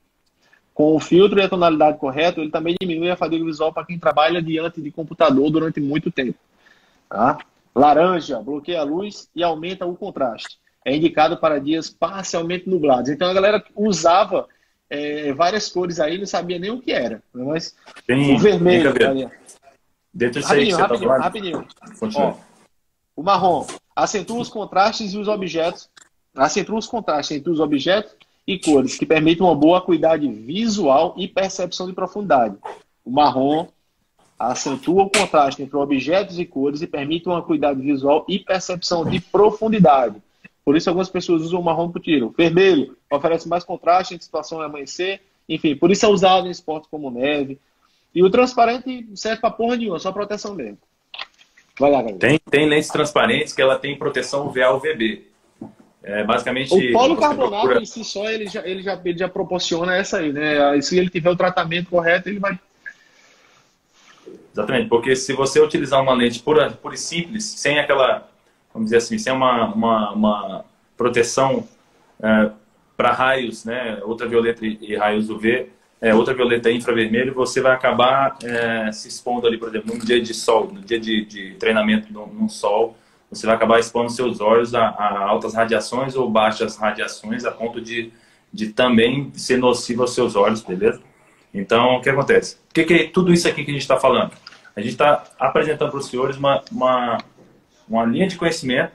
Com o filtro e a tonalidade correta, ele também diminui a fadiga visual para quem trabalha diante de computador durante muito tempo. Tá? Laranja, bloqueia a luz e aumenta o contraste. É indicado para dias parcialmente nublados. Então a galera usava é, várias cores aí, não sabia nem o que era. Né? Mas tem, o vermelho. Dentro disso aí rapidinho, tá rapidinho. Ó, o marrom acentua os contrastes e os objetos. Acentua os contrastes entre os objetos e cores que permitem uma boa acuidade visual e percepção de profundidade. O marrom acentua o contraste entre objetos e cores e permite uma acuidade visual e percepção de profundidade. Por isso, algumas pessoas usam o marrom para o tiro. Vermelho oferece mais contraste em situação de amanhecer. Enfim, por isso é usado em esportes como neve. E o transparente serve para porra nenhuma, só proteção mesmo. Vai lá, galera. Tem, tem lentes transparentes que ela tem proteção UVA-UVB. É, basicamente. O policarbonato procura... em si só ele já, ele, já, ele já proporciona essa aí, né? Se ele tiver o tratamento correto, ele vai. Exatamente, porque se você utilizar uma lente pura, pura e simples, sem aquela, vamos dizer assim, sem uma, uma, uma proteção é, para raios, né, ultravioleta e raios UV, é, ultravioleta e infravermelho, você vai acabar é, se expondo ali, por exemplo, num dia de sol, no dia de, de treinamento num, num sol, você vai acabar expondo seus olhos a, a, altas radiações ou baixas radiações a ponto de, de também ser nocivo aos seus olhos, beleza? Então, o que acontece? O que, que é tudo isso aqui que a gente está falando? A gente está apresentando para os senhores uma, uma, uma linha de conhecimento,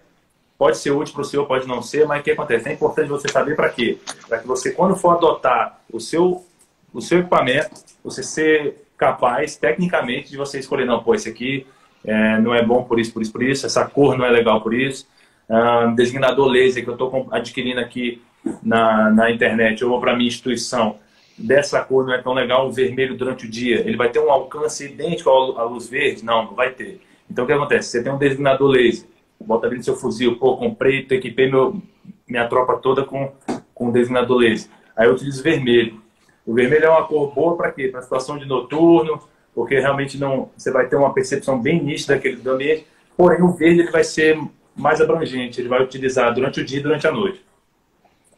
pode ser útil para o senhor, pode não ser, mas o que acontece? É importante você saber para quê? Para que você, quando for adotar o seu, o seu equipamento, você ser capaz, tecnicamente, de você escolher, não, pô, esse aqui é, não é bom por isso, por isso, por isso, essa cor não é legal por isso. Um, designador laser que eu estou adquirindo aqui na, na internet, eu vou para minha instituição, dessa cor não é tão legal, o vermelho durante o dia, ele vai ter um alcance idêntico à luz verde? Não, não vai ter. Então o que acontece? Você tem um designador laser, bota ali no seu fuzil, pô, comprei, equipei meu, minha tropa toda com, com designador laser. Aí eu utilizo vermelho. O vermelho é uma cor boa para quê? Para situação de noturno, porque realmente não você vai ter uma percepção bem nítida daquele do ambiente. Porém, o verde ele vai ser mais abrangente, ele vai utilizar durante o dia e durante a noite.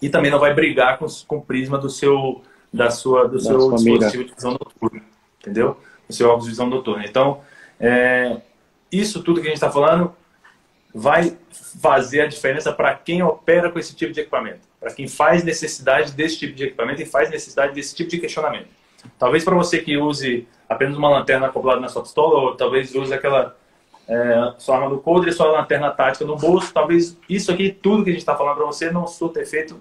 E também não vai brigar com, com o prisma do seu, da sua, do da seu dispositivo de visão noturna, entendeu? Do seu óculos de visão noturna. Então, é, isso tudo que a gente está falando vai fazer a diferença para quem opera com esse tipo de equipamento, para quem faz necessidade desse tipo de equipamento e faz necessidade desse tipo de questionamento. Talvez para você que use apenas uma lanterna acoplada na sua pistola, ou talvez use aquela é, sua arma do coldre e sua lanterna tática no bolso, talvez isso aqui, tudo que a gente está falando para você, não surta efeito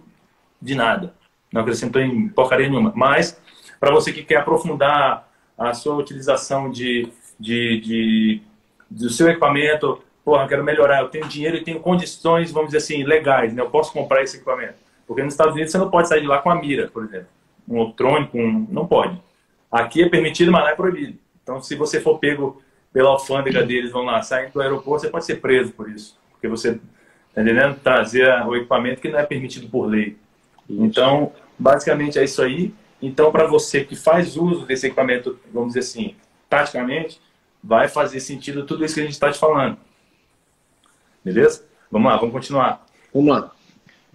de nada. Não acrescentou em porcaria nenhuma. Mas, para você que quer aprofundar a sua utilização de, de, de, do seu equipamento, porra, quero melhorar, eu tenho dinheiro e tenho condições, vamos dizer assim, legais, né? Eu posso comprar esse equipamento. Porque nos Estados Unidos você não pode sair de lá com a mira, por exemplo. Um eletrônico, um... não pode. Aqui é permitido, mas não é proibido. Então, se você for pego pela alfândega deles, vão lá, saindo do aeroporto, você pode ser preso por isso. Porque você, tá entendendo? Trazer o equipamento que não é permitido por lei. Isso. Então, basicamente é isso aí. Então, para você que faz uso desse equipamento, vamos dizer assim, taticamente, vai fazer sentido tudo isso que a gente está te falando. Beleza? Vamos lá, vamos continuar. Vamos lá.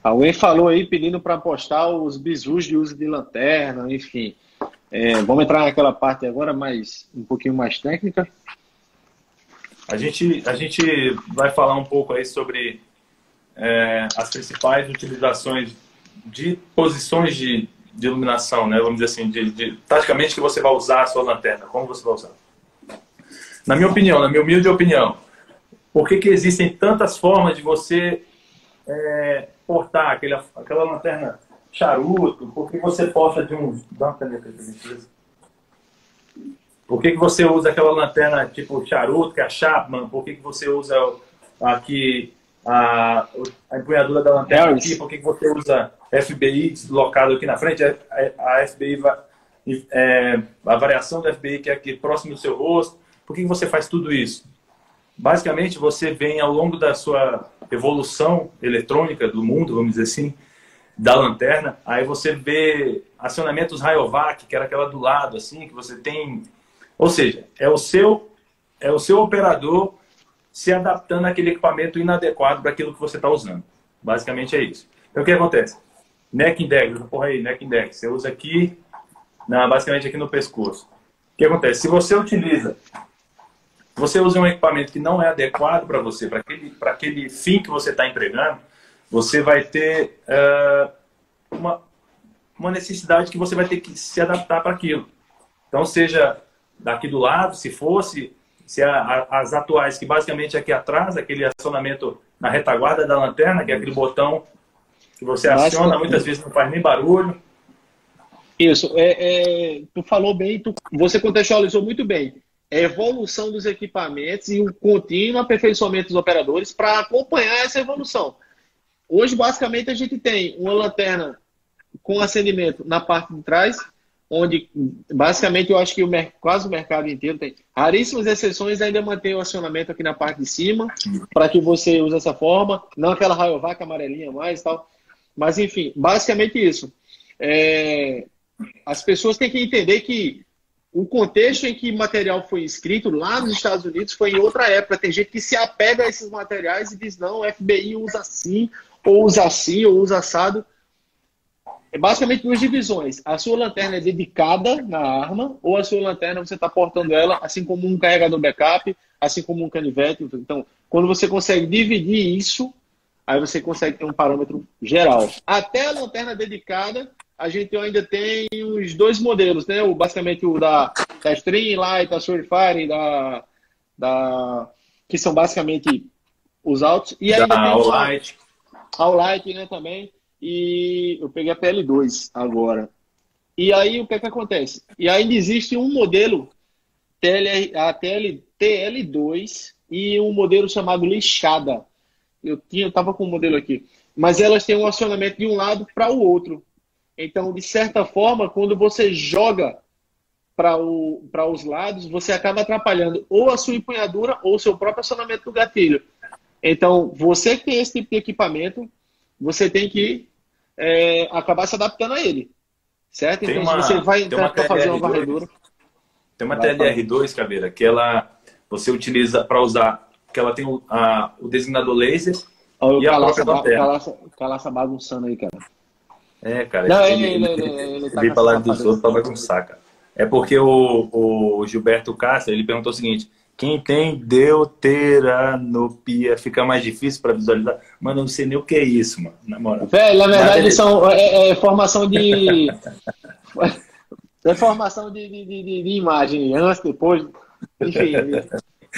Alguém falou aí pedindo para postar os bisus de uso de lanterna, enfim. É, vamos entrar naquela parte agora, mais um pouquinho mais técnica. A gente, a gente vai falar um pouco aí sobre é, as principais utilizações de posições de, de iluminação, né? Vamos dizer assim, de, de, taticamente que você vai usar a sua lanterna, como você vai usar. Na minha opinião, na minha humilde opinião, por que, que existem tantas formas de você é, portar aquele, aquela lanterna charuto? Por que você porta de um... Dá uma caneta aí, por que, que você usa aquela lanterna tipo charuto, que é a Chapman? Por que, que você usa aqui a, a empunhadura da lanterna Harris. aqui? Por que, que você usa FBI deslocado aqui na frente? A, a FBI, é, a variação da FBI que é aqui próximo do seu rosto. Por que, que você faz tudo isso? Basicamente, você vem ao longo da sua evolução eletrônica do mundo, vamos dizer assim, da lanterna, aí você vê acionamentos Rayovac, que era aquela do lado, assim, que você tem ou seja, é o seu, é o seu operador se adaptando àquele equipamento inadequado para aquilo que você está usando. Basicamente é isso. Então o que acontece? Neck index, porra aí, neck index. Você usa aqui, na, basicamente aqui no pescoço. O que acontece? Se você utiliza, você usa um equipamento que não é adequado para você, para aquele, aquele fim que você está empregando, você vai ter uh, uma, uma necessidade que você vai ter que se adaptar para aquilo. Então, seja daqui do lado, se fosse, se a, a, as atuais, que basicamente é aqui atrás, aquele acionamento na retaguarda da lanterna, que é aquele botão que você aciona, muitas vezes não faz nem barulho. Isso, é, é, tu falou bem, tu, você contextualizou muito bem. É evolução dos equipamentos e o contínuo aperfeiçoamento dos operadores para acompanhar essa evolução. Hoje, basicamente, a gente tem uma lanterna com acendimento na parte de trás, onde basicamente eu acho que o, quase o mercado inteiro tem. Raríssimas exceções ainda mantém o acionamento aqui na parte de cima, para que você use essa forma, não aquela raiovaca amarelinha mais tal. Mas enfim, basicamente isso. É, as pessoas têm que entender que o contexto em que material foi escrito lá nos Estados Unidos foi em outra época. Tem gente que se apega a esses materiais e diz, não, o FBI usa assim, ou usa assim, ou usa assado. É basicamente duas divisões. A sua lanterna é dedicada na arma, ou a sua lanterna você está portando ela, assim como um carregador backup, assim como um canivete. Então, quando você consegue dividir isso, aí você consegue ter um parâmetro geral. Até a lanterna dedicada, a gente ainda tem os dois modelos, né? O, basicamente o da, da Streamlight, da Surefire, da, da, que são basicamente os altos. E ainda da tem o Light. All Light, né, também e eu peguei a PL2 agora. E aí o que, é que acontece? E ainda existe um modelo TL, a TL, TL2 e um modelo chamado lixada. Eu tinha, eu tava com o um modelo aqui, mas elas têm um acionamento de um lado para o outro. Então, de certa forma, quando você joga para os lados, você acaba atrapalhando ou a sua empunhadura ou o seu próprio acionamento do gatilho. Então, você que tem esse tipo de equipamento, você tem que é, acabar se adaptando a ele. Certo? Tem então, uma, você vai entrar para fazer uma varredura. Tem uma TLR2, Caveira, que ela você utiliza para usar, que ela tem o, a, o designador laser Olha e a própria lanterna. Calaça, calaça bagunçando aí, cara. É, cara. Não, ele, ele, ele, ele, ele tá falar dos outros, tava com saca. É porque o, o Gilberto Castro, ele perguntou o seguinte, quem tem deuteranopia fica mais difícil para visualizar? Mano, eu não sei nem o que é isso, mano. Na moral. Velho, na verdade, Mas, são é, é, formação de. é formação de, de, de, de, imagem, antes, depois. Enfim.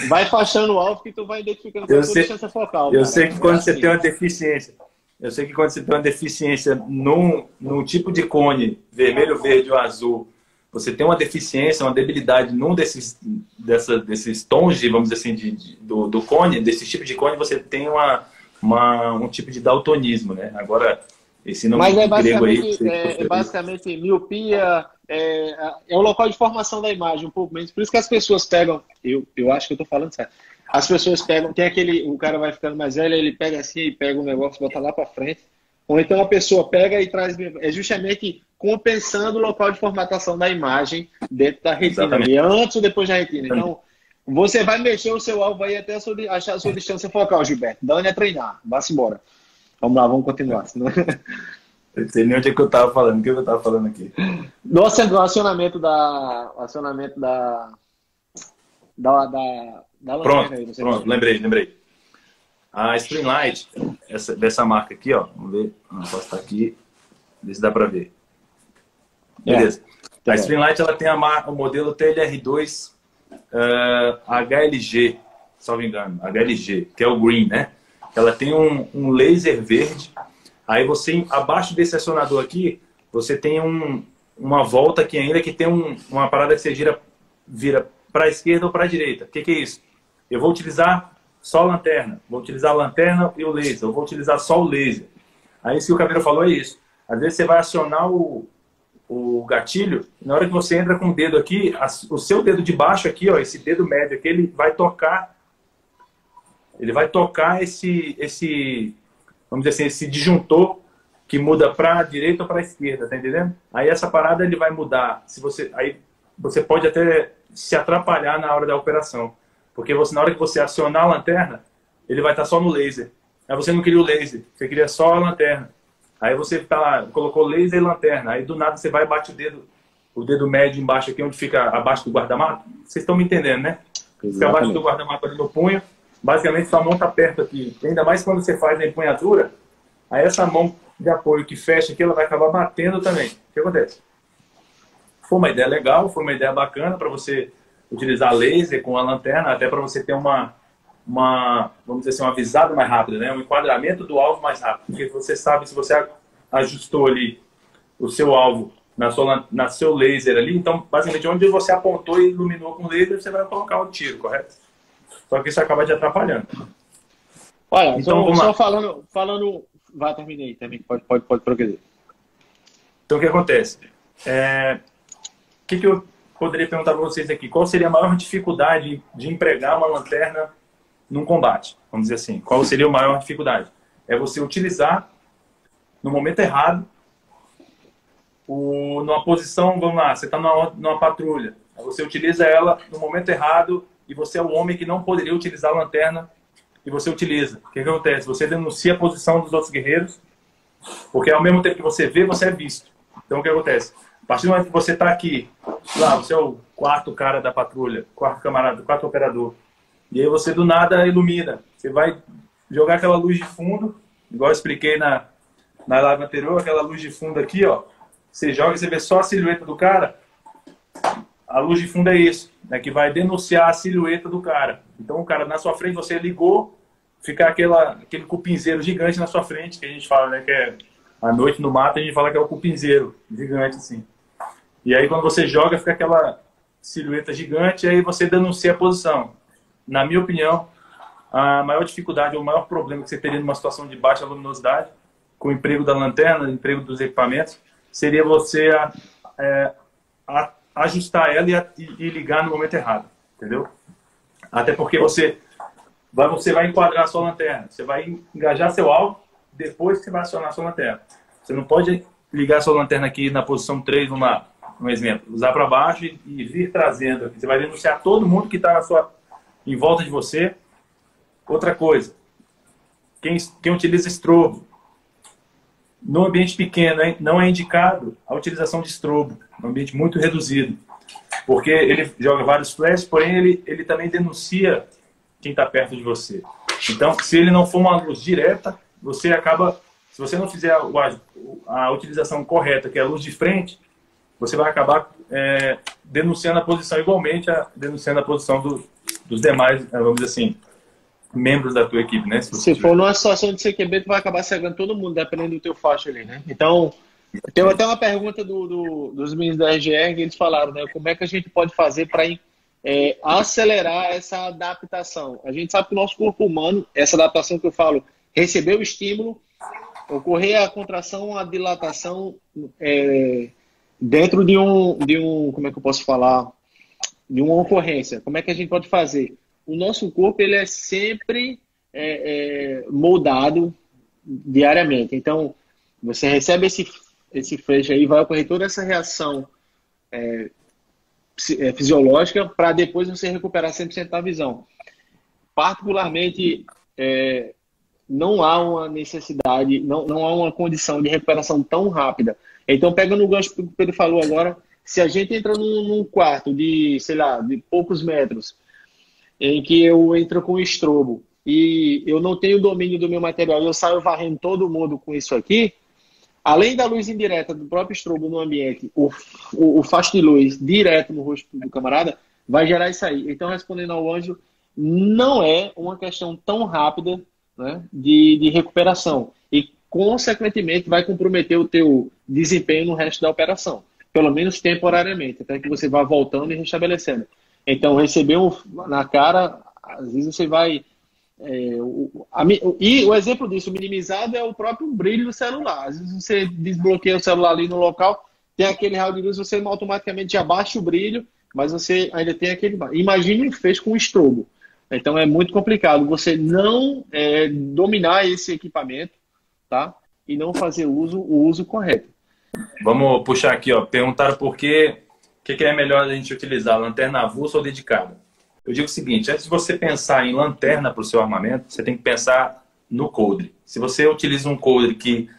vai fachando o alvo que tu vai identificando eu sei, distância focal. Eu cara. sei que quando é você assim. tem uma deficiência, eu sei que quando você tem uma deficiência num, num tipo de cone, vermelho, verde ou azul, você tem uma deficiência, uma debilidade num desses, dessa, desses tons, de, vamos dizer assim, de, de, do, do cone, desse tipo de cone, você tem uma, uma, um tipo de daltonismo, né? Agora, esse nome Mas é basicamente, aí, é, é basicamente miopia, é, é o local de formação da imagem, um pouco menos. Por isso que as pessoas pegam, eu, eu acho que eu estou falando certo, as pessoas pegam, tem aquele, o cara vai ficando mais velho, ele pega assim e pega um negócio, bota lá para frente, ou então a pessoa pega e traz, é justamente compensando o local de formatação da imagem dentro da retina, Exatamente. antes ou depois da retina. Então, você vai mexer o seu alvo aí até a sua, achar a sua distância focal, Gilberto. Dá onde é treinar, vá-se embora. Vamos lá, vamos continuar. Senão... Eu sei nem onde é que eu estava falando, o que eu estava falando aqui. No acionamento da. Acionamento da. Da, da, da pronto, aí, pronto, lembrei, lembrei. A Springlight, essa, dessa marca aqui, ó. Vamos ver. Não posso estar aqui. Ver se dá para ver. Beleza. É. A Springlight ela tem a marca, o modelo TLR2 uh, HLG, salvo engano, HLG, que é o green, né? Ela tem um, um laser verde. Aí você, abaixo desse acionador aqui, você tem um, uma volta aqui ainda que tem um, uma parada que você gira, vira para a esquerda ou para a direita. O que, que é isso? Eu vou utilizar só lanterna, vou utilizar a lanterna e o laser, eu vou utilizar só o laser. Aí isso que o Caveiro falou é isso. Às vezes você vai acionar o, o gatilho, na hora que você entra com o dedo aqui, a, o seu dedo de baixo aqui, ó, esse dedo médio aqui, ele vai tocar, ele vai tocar esse, esse, vamos dizer assim, esse disjuntor que muda para a direita ou para a esquerda, tá entendendo? Aí essa parada ele vai mudar, se você, aí você pode até se atrapalhar na hora da operação, porque você na hora que você acionar a lanterna, ele vai estar só no laser. Aí você não queria o laser, você queria só a lanterna. Aí você tá lá, colocou laser e lanterna. Aí do nada você vai e bate o dedo, o dedo médio embaixo aqui, onde fica abaixo do guarda-mato. Vocês estão me entendendo, né? Fica abaixo do guarda-mato ali no punho. Basicamente sua mão está perto aqui. Ainda mais quando você faz a empunhadura, aí essa mão de apoio que fecha aqui, ela vai acabar batendo também. O que acontece? Foi uma ideia legal, foi uma ideia bacana para você utilizar laser com a lanterna, até para você ter uma, uma, vamos dizer assim, uma visada mais rápida, né? um enquadramento do alvo mais rápido. Porque você sabe, se você ajustou ali o seu alvo na, sua, na seu laser ali, então, basicamente, onde você apontou e iluminou com laser, você vai colocar o tiro, correto? Só que isso acaba te atrapalhando. Olha, então, só, só falando, falando... Vai, terminei, terminei. Pode, pode, pode progredir. Então, o que acontece? É... O que, que eu poderia perguntar para vocês aqui? Qual seria a maior dificuldade de empregar uma lanterna num combate, vamos dizer assim. Qual seria a maior dificuldade? É você utilizar no momento errado, o, numa posição, vamos lá, você está numa, numa patrulha, você utiliza ela no momento errado e você é o homem que não poderia utilizar a lanterna e você utiliza. O que, que acontece? Você denuncia a posição dos outros guerreiros, porque ao mesmo tempo que você vê, você é visto. Então o que acontece? A partir do momento que você está aqui, lá, você é o quarto cara da patrulha, quarto camarada, quarto operador, e aí você do nada ilumina. Você vai jogar aquela luz de fundo, igual eu expliquei na, na live anterior, aquela luz de fundo aqui, ó. Você joga e você vê só a silhueta do cara. A luz de fundo é isso, né, que vai denunciar a silhueta do cara. Então o cara na sua frente, você ligou, fica aquela, aquele cupinzeiro gigante na sua frente, que a gente fala, né, que é à noite no mato, a gente fala que é o cupinzeiro, gigante assim. E aí quando você joga, fica aquela silhueta gigante, e aí você denuncia a posição na minha opinião, a maior dificuldade ou o maior problema que você teria numa situação de baixa luminosidade, com o emprego da lanterna, emprego dos equipamentos, seria você é, a, ajustar ela e, e, ligar no momento errado, entendeu? Até porque você vai, você vai enquadrar a sua lanterna, você vai engajar seu alvo, depois você vai acionar a sua lanterna. Você não pode ligar a sua lanterna aqui na posição 3, vamos um exemplo, usar para baixo e, vir trazendo. Você vai denunciar todo mundo que está em volta de você. Outra coisa, quem, quem utiliza estrobo, no ambiente pequeno, não é indicado a utilização de estrobo, um ambiente muito reduzido. Porque ele joga vários flashes, porém ele, ele também denuncia quem está perto de você. Então, se ele não for uma luz direta, você acaba, se você não fizer a, a utilização correta, que é a luz de frente, você vai acabar é, denunciando a posição igualmente, a, denunciando a posição do, dos demais, é, vamos dizer assim, membros da tua equipe, né? Se, se for numa situação de CQB, tu vai acabar cegando todo mundo, dependendo do teu faixa ali, né? Então, tem até uma pergunta do, do, dos meninos da RGR que eles falaram, né? Como é que a gente pode fazer para é, acelerar essa adaptação? A gente sabe que o nosso corpo humano, essa adaptação que eu falo, recebeu o estímulo, ocorrer a contração, a dilatação é, dentro de um, de um, como é que eu posso falar? De uma ocorrência. Como é que a gente pode fazer? o nosso corpo ele é sempre é, é, moldado diariamente. Então, você recebe esse, esse flash aí, vai ocorrer toda essa reação é, é fisiológica para depois você recuperar 100% da visão. Particularmente, é, não há uma necessidade, não, não há uma condição de recuperação tão rápida. Então, pegando o gancho que o Pedro falou agora, se a gente entra num, num quarto de, sei lá, de poucos metros, em que eu entro com estrobo e eu não tenho domínio do meu material eu saio varrendo todo mundo com isso aqui, além da luz indireta do próprio estrobo no ambiente, o, o, o faixa de luz direto no rosto do camarada vai gerar isso aí. Então, respondendo ao anjo, não é uma questão tão rápida né, de, de recuperação consequentemente, vai comprometer o teu desempenho no resto da operação, pelo menos temporariamente, até que você vá voltando e restabelecendo. Então, receber um, na cara, às vezes você vai. É, o, a, e o exemplo disso, minimizado, é o próprio brilho do celular. Às vezes você desbloqueia o celular ali no local, tem aquele raio de luz, você automaticamente abaixa o brilho, mas você ainda tem aquele. Imagine um fez com um estrobo. Então é muito complicado você não é, dominar esse equipamento, tá? E não fazer uso, o uso correto. Vamos puxar aqui, ó. Perguntaram por que que, que é melhor a gente utilizar, lanterna avulsa ou dedicada? Eu digo o seguinte, antes de você pensar em lanterna para o seu armamento, você tem que pensar no coldre. Se você utiliza um coldre que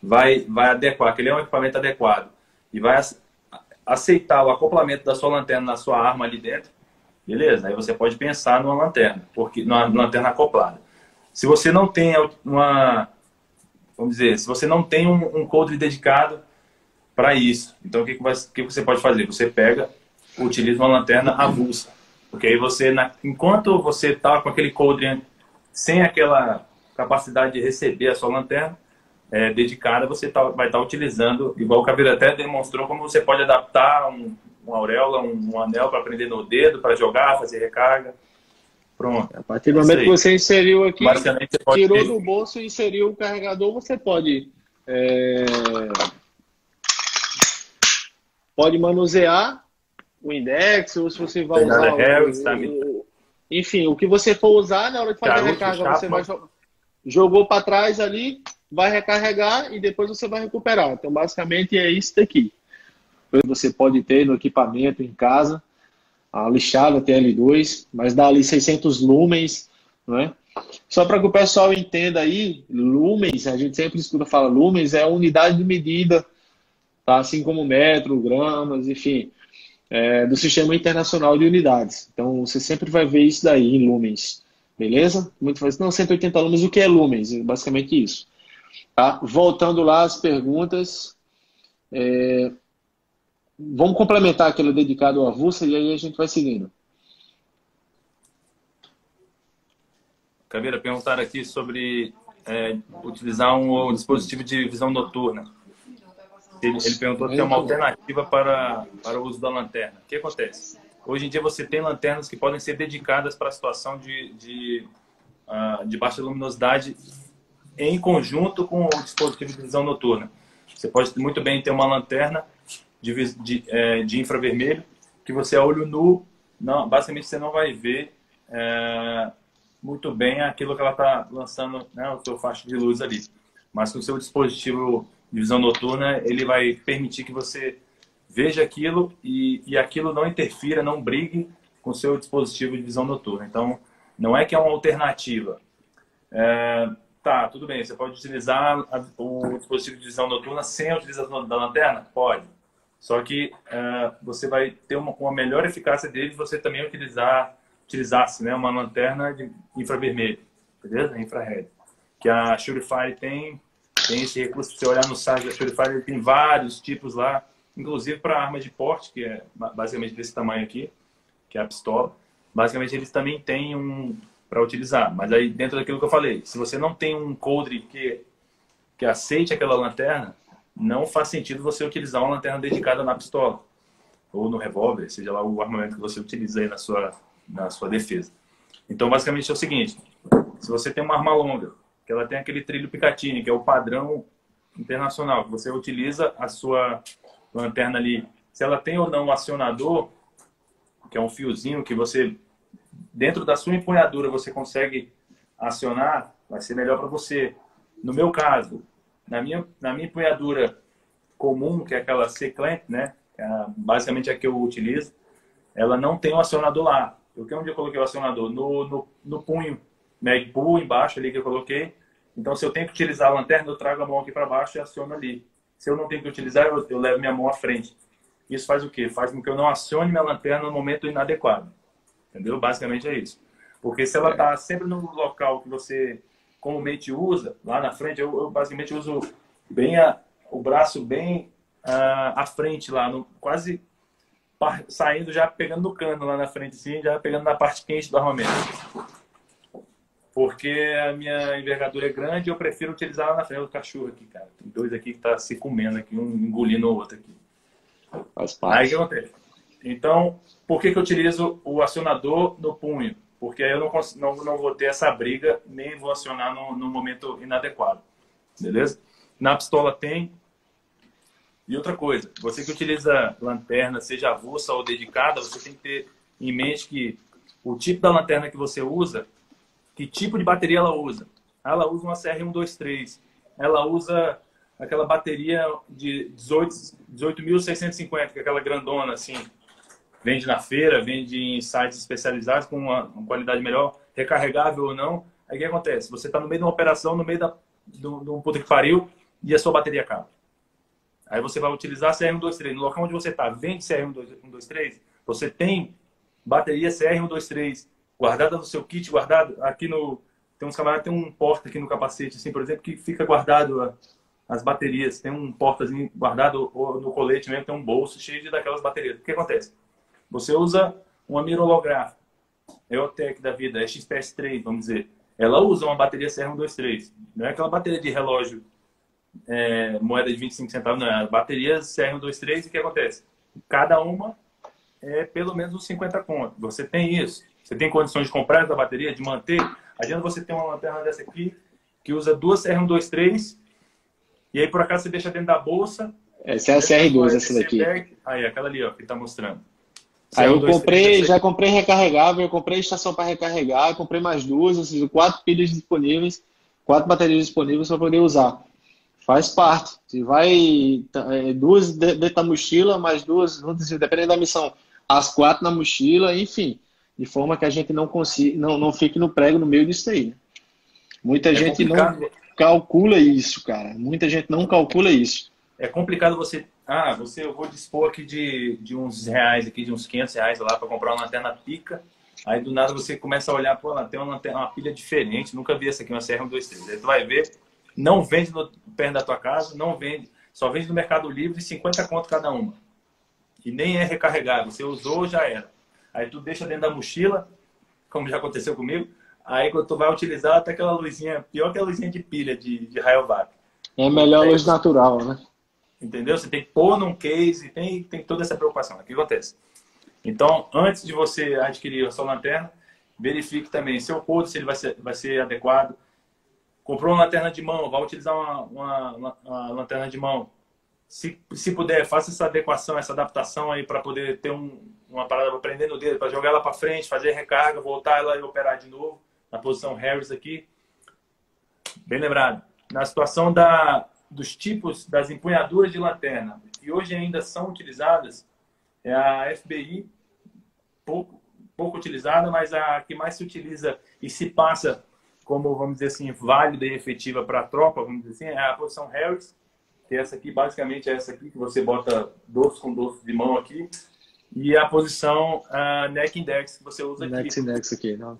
vai, vai adequar, que ele é um equipamento adequado, e vai aceitar o acoplamento da sua lanterna na sua arma ali dentro, beleza? Aí você pode pensar numa lanterna, porque numa lanterna acoplada. Se você não tem uma, vamos dizer, se você não tem um, um coldre dedicado, para isso. Então, o que, que, você pode fazer? Você pega, utiliza uma lanterna avulsa. Porque aí você, na, enquanto você está com aquele coldre sem aquela capacidade de receber a sua lanterna é, dedicada, você tá, vai estar tá utilizando, igual o Caveira até demonstrou, como você pode adaptar um, uma auréola, um, um anel para prender no dedo, para jogar, fazer recarga. Pronto. A partir do momento que você inseriu aqui, tirou ter... do bolso e inseriu o carregador, você pode é, pode manusear o index, ou se você vai usar. O, o, enfim, o que você for usar na hora de fazer a recarga, você vai jogou para trás ali, vai recarregar e depois você vai recuperar. Então, basicamente é isso daqui. Você pode ter no equipamento em casa a lixada TL2, mas dá ali 600 lumens, né? Só para que o pessoal entenda aí, lumens, a gente sempre escuta falar lumens, é a unidade de medida tá? assim como metro, gramas, enfim, é, do Sistema Internacional de Unidades. Então, você sempre vai ver isso daí em lumens, beleza? Muito fácil. Não, 180 lumens, o que é lumens? É basicamente isso. Tá? Voltando lá às perguntas, é, vamos complementar aquele dedicado ao avulsa e aí a gente vai seguindo. Caveira, perguntar aqui sobre é, utilizar um, um dispositivo de visão noturna. Ele, ele perguntou se é uma alternativa para, para o uso da lanterna. O que acontece? Hoje em dia você tem lanternas que podem ser dedicadas para a situação de, de, uh, de baixa luminosidade em conjunto com o dispositivo de visão noturna. Você pode muito bem ter uma lanterna de, de, é, de infravermelho que você a olho nu, não, basicamente você não vai ver é, muito bem aquilo que ela está lançando, né, o seu faixa de luz ali. Mas com o seu dispositivo de visão noturna, ele vai permitir que você veja aquilo e, e aquilo não interfira, não brigue com o seu dispositivo de visão noturna. Então, não é que é uma alternativa. Está Tá, tudo bem. Você pode utilizar o dispositivo de visão noturna sem a utilização da lanterna? Pode. Só que uh, você vai ter uma, uma melhor eficácia dele você também utilizar utilizasse né, uma lanterna de infravermelho, beleza? Infrared. Que a Surefire tem, tem esse recurso. Se você olhar no site da Surefire, tem vários tipos lá, inclusive para arma de porte, que é basicamente desse tamanho aqui, que é a pistola. Basicamente, eles também têm um para utilizar. Mas aí, dentro daquilo que eu falei, se você não tem um coldre que, que aceite aquela lanterna, não faz sentido você utilizar uma lanterna dedicada na pistola ou no revólver, seja lá o armamento que você utiliza aí na sua, na sua defesa. Então, basicamente é o seguinte: se você tem uma arma longa, que ela tem aquele trilho Picatinny, que é o padrão internacional, que você utiliza a sua lanterna ali, se ela tem ou não um acionador, que é um fiozinho que você, dentro da sua empunhadura, você consegue acionar, vai ser melhor para você. No meu caso, na minha, na minha empunhadura comum, que é aquela C-clamp, né? É basicamente a que eu utilizo, ela não tem um acionador lá. Eu que onde eu coloquei o acionador? No, no, no punho, mag pull embaixo ali que eu coloquei. Então, se eu tenho que utilizar a lanterna, eu trago a mão aqui para baixo e aciono ali. Se eu não tenho que utilizar, eu, eu levo minha mão à frente. Isso faz o quê? Faz com que eu não acione minha lanterna no momento inadequado. Entendeu? Basicamente é isso. Porque se ela está sempre no local que você comumente usa, lá na frente, eu, eu basicamente uso bem a, o braço bem uh, à frente lá, no, quase saindo já pegando no cano lá na frente, assim, já pegando na parte quente do armamento. Porque a minha envergadura é grande eu prefiro utilizar lá na frente do cachorro aqui, cara. Tem dois aqui que tá se comendo aqui, um engolindo o outro aqui. Faz parte. Aí o que acontece? Então, por que, que eu utilizo o acionador no punho? Porque aí eu não, não, não vou ter essa briga, nem vou acionar no, no momento inadequado. Beleza? Na pistola tem. E outra coisa, você que utiliza lanterna, seja avulsa ou dedicada, você tem que ter em mente que o tipo da lanterna que você usa, que tipo de bateria ela usa. Ela usa uma CR123, ela usa aquela bateria de 18.650, 18 que é aquela grandona assim, vende na feira, vende em sites especializados com uma, uma qualidade melhor, recarregável ou não. Aí o que acontece? Você está no meio de uma operação, no meio da, de um puta que pariu, e a sua bateria acaba. Aí você vai utilizar CR123. No local onde você está, vende CR123, você tem bateria CR123 guardada no seu kit, guardado aqui no... Tem uns camaradas tem um porta aqui no capacete, assim, por exemplo, que fica guardado a, as baterias. Tem um portazinho guardado no colete mesmo, tem um bolso cheio de daquelas baterias. O que acontece? Você usa uma mira holográfica, EOTech da vida, XPS3, vamos dizer. Ela usa uma bateria CR123. Não é aquela bateria de relógio é, moeda de 25 centavos, não. É a bateria CR123 e o que acontece? Cada uma é pelo menos uns 50 contos. Você tem isso. Você tem condições de comprar essa bateria, de manter. Adianta você ter uma lanterna dessa aqui, que usa duas CR123, e aí por acaso você deixa dentro da bolsa. Essa é a CR2, essa daqui. Aí, aquela ali, ó, que está mostrando. Aí eu comprei, já comprei recarregável, eu comprei estação para recarregar, comprei mais duas, ou seja, quatro pilhas disponíveis, quatro baterias disponíveis para poder usar. Faz parte. Se vai é, duas dentro da mochila, mais duas, dependendo da missão, as quatro na mochila, enfim, de forma que a gente não consiga, não, não fique no prego no meio disso aí. Né? Muita é gente complicado. não calcula isso, cara. Muita gente não calcula isso. É complicado você ah, você, eu vou dispor aqui de, de uns reais, aqui, de uns 500 reais lá para comprar uma lanterna pica. Aí do nada você começa a olhar, pô, tem uma, lanterna, uma pilha diferente, nunca vi essa aqui, uma CR123. Aí tu vai ver, não vende no, perto da tua casa, não vende, só vende no Mercado Livre, 50 conto cada uma. E nem é recarregável, você usou, já era. Aí tu deixa dentro da mochila, como já aconteceu comigo, aí quando tu vai utilizar, até aquela luzinha, pior que a luzinha de pilha de, de raio vac. É melhor luz natural, né? Entendeu? Você tem que pôr num case, tem, tem toda essa preocupação. O que acontece? Então, antes de você adquirir a sua lanterna, verifique também seu couro, se ele vai ser, vai ser adequado. Comprou uma lanterna de mão, vai utilizar uma, uma, uma lanterna de mão. Se, se puder, faça essa adequação, essa adaptação aí para poder ter um, uma parada para prender no dedo, para jogar ela para frente, fazer recarga, voltar ela e operar de novo, na posição Harris aqui. Bem lembrado. Na situação da, dos tipos das empunhaduras de lanterna que hoje ainda são utilizadas é a FBI, pouco, pouco utilizada, mas a que mais se utiliza e se passa como, vamos dizer assim, válida e efetiva para a tropa, vamos dizer assim, é a posição Harris, que é essa aqui, basicamente é essa aqui, que você bota dorso com dorso de mão aqui, e a posição uh, neck index, que você usa aqui. Neck index aqui, não.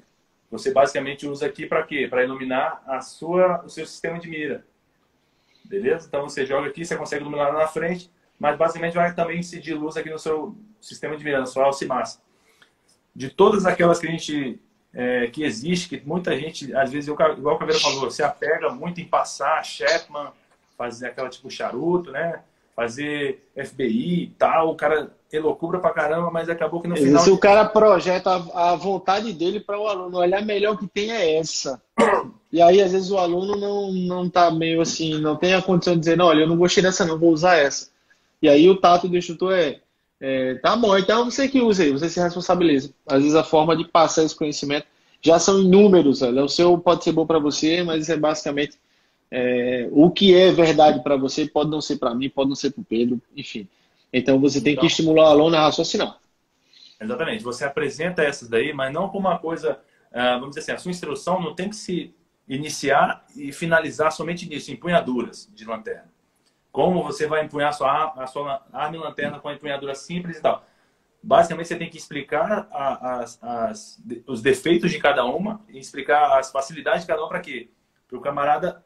Você basicamente usa aqui para quê? Para iluminar a sua, o seu sistema de mira. Beleza? Então você joga aqui, você consegue iluminar lá na frente, mas basicamente vai também incidir luz aqui no seu sistema de mira, na sua alça massa. De todas aquelas que a gente é, que existe, que muita gente, às vezes, igual o Caveira falou, se apega muito em passar Chapman, fazer aquela tipo charuto, né? Fazer FBI e tal, o cara elocubra pra caramba, mas acabou que no final. Se o cara projeta a, vontade dele para o aluno, olha, a melhor que tem é essa. E aí, às vezes, o aluno não, não tá meio assim, não tem a condição de dizer, não, olha, eu não gostei dessa, não, vou usar essa. E aí o tato do instrutor é, é tá bom, então você que usa aí, você se responsabiliza. Às vezes a forma de passar esse conhecimento já são inúmeros, olha, o seu pode ser bom para você, mas é basicamente é, o que é verdade para você pode não ser para mim, pode não ser para o Pedro, enfim. Então você tem então, que estimular o aluno a raciocinar. Exatamente. Você apresenta essas daí, mas não como uma coisa, vamos dizer assim, a sua instrução não tem que se iniciar e finalizar somente nisso, empunhaduras de lanterna. Como você vai empunhar a sua, a sua arma e lanterna com a empunhadura simples e tal. Basicamente, você tem que explicar as, as, os defeitos de cada uma e explicar as facilidades de cada uma para quê? Para o camarada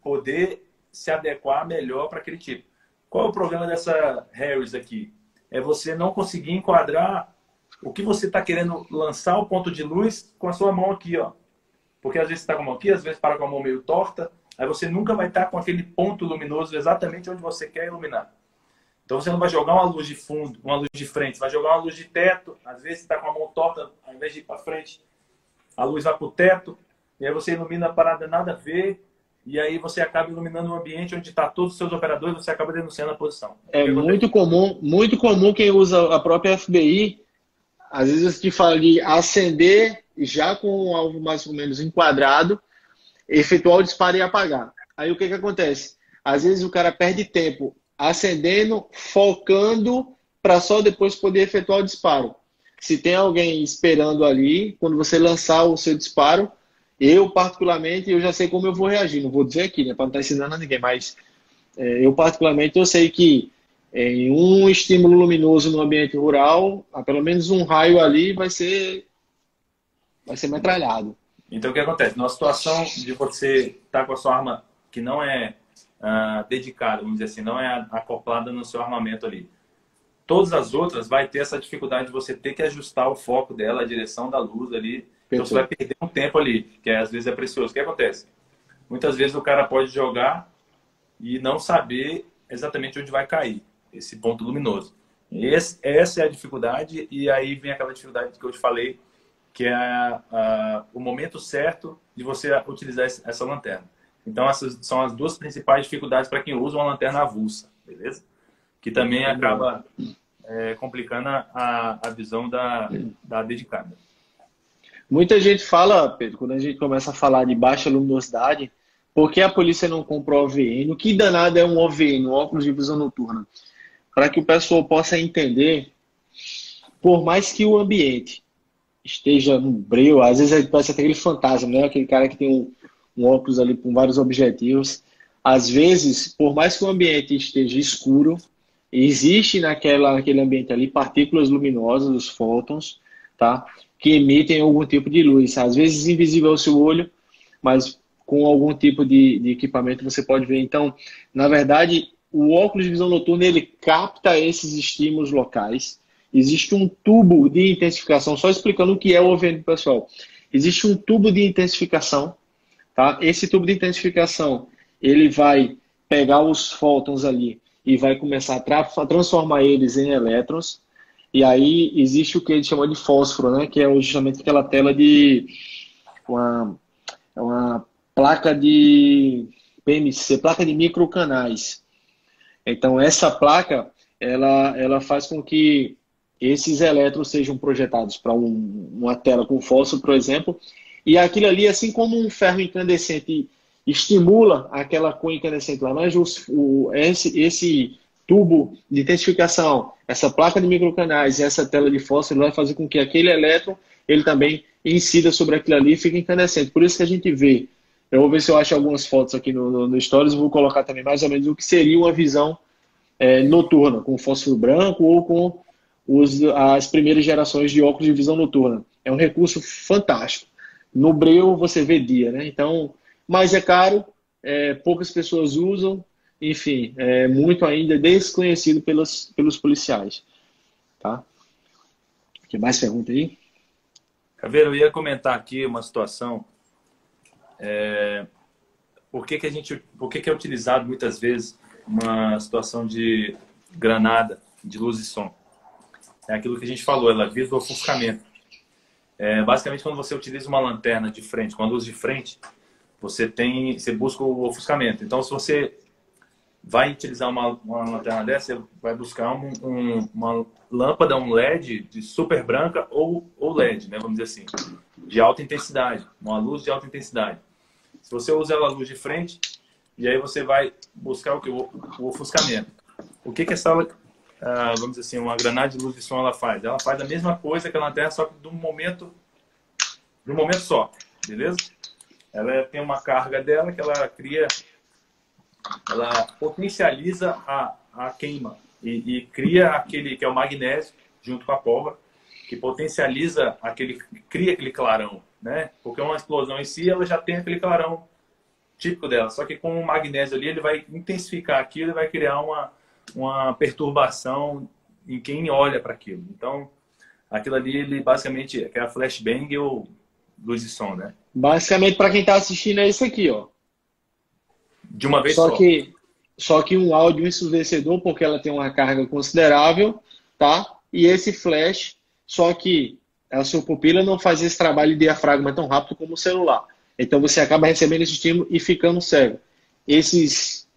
poder se adequar melhor para aquele tipo. Qual é o problema dessa Harris aqui? É você não conseguir enquadrar o que você está querendo lançar o ponto de luz com a sua mão aqui, ó. Porque às vezes está com a mão aqui, às vezes para com a mão meio torta, aí você nunca vai estar tá com aquele ponto luminoso exatamente onde você quer iluminar. Então você não vai jogar uma luz de fundo, uma luz de frente, você vai jogar uma luz de teto, às vezes está com a mão torta, ao invés de ir para frente, a luz vai para o teto, e aí você ilumina a parada nada a ver, e aí você acaba iluminando um ambiente onde está todos os seus operadores, você acaba denunciando a posição. É muito comum, muito comum quem usa a própria FBI, às vezes te fala de acender já com o alvo mais ou menos enquadrado, efetuar o disparo e apagar. Aí o que, que acontece? Às vezes o cara perde tempo acendendo, focando, para só depois poder efetuar o disparo. Se tem alguém esperando ali, quando você lançar o seu disparo, eu, particularmente, eu já sei como eu vou reagir. Não vou dizer aqui, né, para não estar tá ensinando a ninguém, mas é, eu, particularmente, eu sei que em um estímulo luminoso no ambiente rural, pelo menos um raio ali vai ser vai ser metralhado. Então, o que acontece? Numa situação de você estar tá com a sua arma que não é uh, dedicada, vamos dizer assim, não é acoplada no seu armamento ali, todas as outras vai ter essa dificuldade de você ter que ajustar o foco dela, a direção da luz ali, então você vai perder um tempo ali, que às vezes é precioso. O que acontece? Muitas vezes o cara pode jogar e não saber exatamente onde vai cair esse ponto luminoso. Esse, essa é a dificuldade, e aí vem aquela dificuldade que eu te falei, que é a, a, o momento certo de você utilizar essa lanterna. Então, essas são as duas principais dificuldades para quem usa uma lanterna avulsa, beleza? Que também acaba é, complicando a, a visão da, da dedicada. Muita gente fala, Pedro, quando a gente começa a falar de baixa luminosidade, por que a polícia não comprou OVN? O que danado é um OVN, um óculos de visão noturna? Para que o pessoal possa entender, por mais que o ambiente esteja no breu, às vezes parece até aquele fantasma, né? Aquele cara que tem um, um óculos ali com vários objetivos. Às vezes, por mais que o ambiente esteja escuro, existe naquela, naquele ambiente ali partículas luminosas, os fótons, tá? que emitem algum tipo de luz. Às vezes invisível ao seu olho, mas com algum tipo de, de equipamento você pode ver. Então, na verdade, o óculos de visão noturna ele capta esses estímulos locais. Existe um tubo de intensificação, só explicando o que é o OVN, pessoal. Existe um tubo de intensificação, tá? Esse tubo de intensificação, ele vai pegar os fótons ali e vai começar a transformar eles em elétrons. E aí existe o que ele chama de fósforo, né? Que é justamente aquela tela de uma, uma placa de PMC, placa de microcanais. Então essa placa ela, ela faz com que esses elétrons sejam projetados para um, uma tela com fósforo, por exemplo, e aquilo ali, assim como um ferro incandescente estimula aquela cor incandescente laranja, o, esse, esse tubo de intensificação, essa placa de microcanais e essa tela de fósforo vai fazer com que aquele elétron ele também incida sobre aquilo ali e fica incandescente. Por isso que a gente vê. Eu vou ver se eu acho algumas fotos aqui no, no, no Stories, vou colocar também mais ou menos o que seria uma visão é, noturna, com fósforo branco ou com os, as primeiras gerações de óculos de visão noturna. É um recurso fantástico. No Breu você vê dia, né? Então, mas é caro, é, poucas pessoas usam, enfim, é muito ainda desconhecido pelos, pelos policiais. Tá? Tem mais pergunta aí? Caveiro, eu ia comentar aqui uma situação. É, por que, que a gente, por que, que é utilizado muitas vezes uma situação de granada de luz e som? É aquilo que a gente falou, ela visa o ofuscamento. É, basicamente, quando você utiliza uma lanterna de frente, com a luz de frente, você tem, você busca o ofuscamento. Então, se você vai utilizar uma, uma lanterna dessa, você vai buscar um, um, uma lâmpada, um LED de super branca ou, ou LED, né, vamos dizer assim, de alta intensidade, uma luz de alta intensidade. Se você usa ela luz de frente, e aí você vai buscar o que? O, ofuscamento. O que que essa, uh, vamos dizer assim, uma granada de luz de som ela faz? Ela faz a mesma coisa que a lanterna, só que de um momento, de um momento só, beleza? Ela tem uma carga dela que ela cria ela potencializa a, a queima e, e, cria aquele que é o magnésio junto com a pólvora que potencializa aquele cria aquele clarão né? Porque uma explosão em si ela já tem aquele clarão típico dela. Só que com o magnésio ali ele vai intensificar aquilo e vai criar uma uma perturbação em quem olha para aquilo. Então aquilo ali ele basicamente é a flashbang ou luz e som né? Basicamente para quem está assistindo é isso aqui ó. De uma vez só. Só. que, só que um áudio ensurdecedor, porque ela tem uma carga considerável, tá? E esse flash, só que a sua pupila não faz esse trabalho de diafragma tão rápido como o celular. Então você acaba recebendo esse estímulo e ficando cego. Esses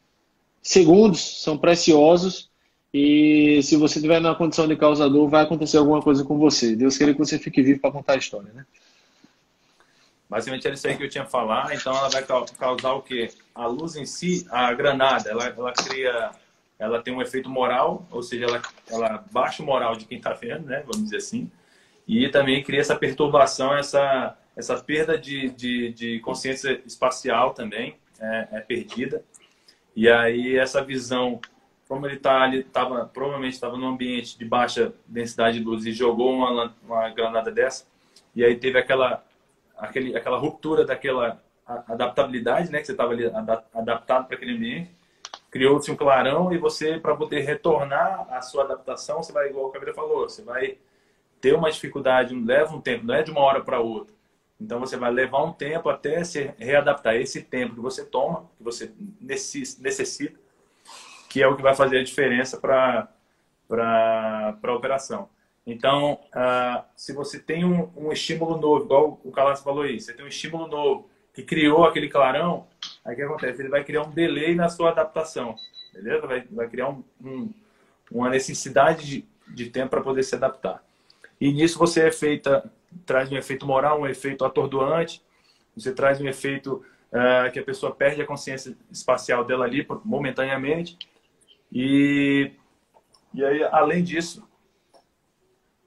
segundos são preciosos e se você estiver na condição de causador, vai acontecer alguma coisa com você. Deus queira que você fique vivo para contar a história, né? Basicamente era isso aí que eu tinha falar. Então ela vai causar o quê? A luz em si, a granada, ela, ela cria, ela tem um efeito moral, ou seja, ela, ela baixa o moral de quem está vendo, né? Vamos dizer assim. E também cria essa perturbação, essa, essa perda de, de, de consciência espacial também é, é perdida. E aí essa visão, como ele tá ali, tava, provavelmente estava num ambiente de baixa densidade de luz e jogou uma, uma granada dessa, e aí teve aquela aquele, aquela ruptura daquela adaptabilidade, né, que você estava ali adaptado para aquele ambiente, criou-se um clarão e você, para poder retornar à sua adaptação, você vai, igual o Cabreira falou, você vai ter uma dificuldade, leva um tempo, não é de uma hora para outra. Então você vai levar um tempo até se readaptar. Esse tempo que você toma, que você necessita, que é o que vai fazer a diferença para a operação. Então, uh, se você tem um, um, estímulo novo, igual o Calas falou aí, você tem um estímulo novo que criou aquele clarão, aí o que acontece? Ele vai criar um delay na sua adaptação, beleza? Vai, vai criar um, um, uma necessidade de, de tempo para poder se adaptar. E nisso você é feita, traz um efeito moral, um efeito atordoante, você traz um efeito uh, que a pessoa perde a consciência espacial dela ali momentaneamente. E, e aí, além disso,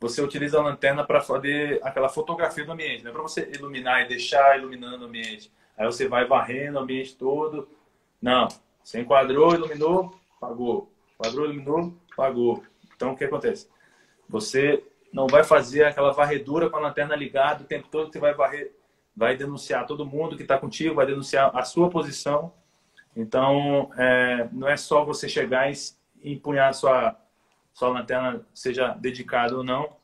você utiliza a lanterna para fazer aquela fotografia do ambiente, não é para você iluminar e deixar iluminando o ambiente. Aí você vai varrendo o ambiente todo. Não, você enquadrou, iluminou, pagou. Enquadrou, iluminou, pagou. Então o que acontece? Você não vai fazer aquela varredura com a lanterna ligada o tempo todo, você vai varrer, vai denunciar todo mundo que está contigo, vai denunciar a sua posição. Então, é, não é só você chegar e empunhar sua sua lanterna seja dedicada ou não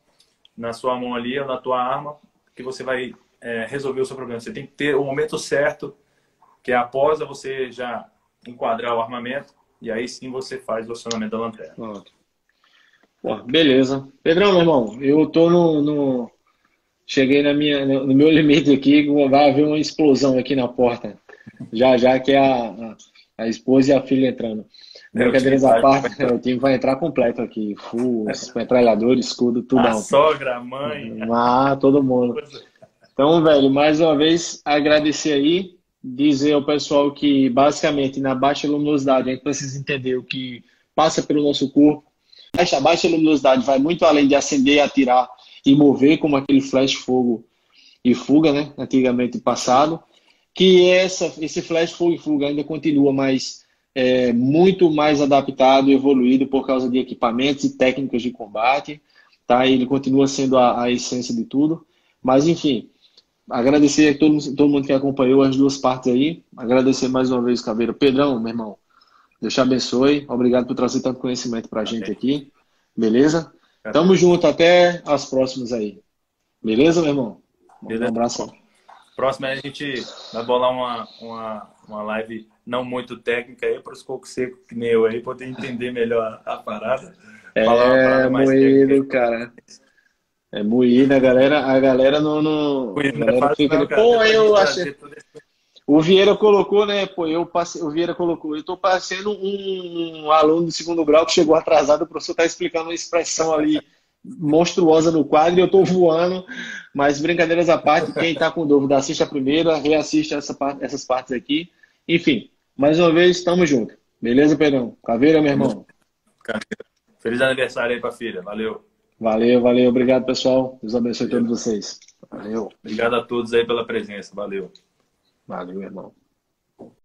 na sua mão ali ou na tua arma, que você vai é, resolver o seu problema. Você tem que ter o momento certo, que é após você já enquadrar o armamento, e aí sim você faz o acionamento da lanterna. Beleza. Pedrão, meu irmão, eu tô no, no... Cheguei na minha, no meu limite aqui, vai haver uma explosão aqui na porta. Já, já que é a, a, a esposa e a filha entrando. Brincadeiras à parte, o time vai entrar completo aqui. Full, metralhador, escudo, tudo. A sogra, a mãe. Ah, todo mundo. Então, velho, mais uma vez, agradecer aí. Dizer ao pessoal que, basicamente, na baixa luminosidade, a gente precisa entender o que passa pelo nosso corpo. Essa baixa luminosidade vai muito além de acender, atirar e mover, como aquele flash fogo e fuga, né? Antigamente passado. Que essa, esse flash fogo e fuga ainda continua, mas é, muito mais adaptado evoluído por causa de equipamentos e técnicas de combate. Tá? Ele continua sendo a, a essência de tudo. Mas, enfim, agradecer a todo, todo mundo que acompanhou as duas partes aí. Agradecer mais uma vez, Caveira. Pedrão, meu irmão, Deus te abençoe. Obrigado por trazer tanto conhecimento para a gente aqui. Beleza? Tamo junto. Até as próximas aí. Beleza, meu irmão? Beleza. Um abraço. Próxima a gente vai bolar uma, uma, uma live não muito técnica aí para os cocos secos que nem eu aí poder entender melhor a, parada. É, moído, cara. É moído, a galera, a galera não. não a galera fica Pô, eu achei. O Vieira colocou, né? Pô, eu passei, o Vieira colocou, eu tô parecendo um, um aluno do segundo grau que chegou atrasado, o professor tá explicando uma expressão ali monstruosa no quadro e eu tô voando. Mas brincadeiras à parte, quem tá com dúvida, assiste a primeira, reassiste essa parte, essas partes aqui. Enfim, mais uma vez, estamos juntos. Beleza, Pedrão? Caveira, meu irmão. Feliz aniversário aí pra filha. Valeu. Valeu, valeu. Obrigado, pessoal. Deus abençoe valeu. todos vocês. Valeu. Obrigado a todos aí pela presença. Valeu. Valeu, irmão.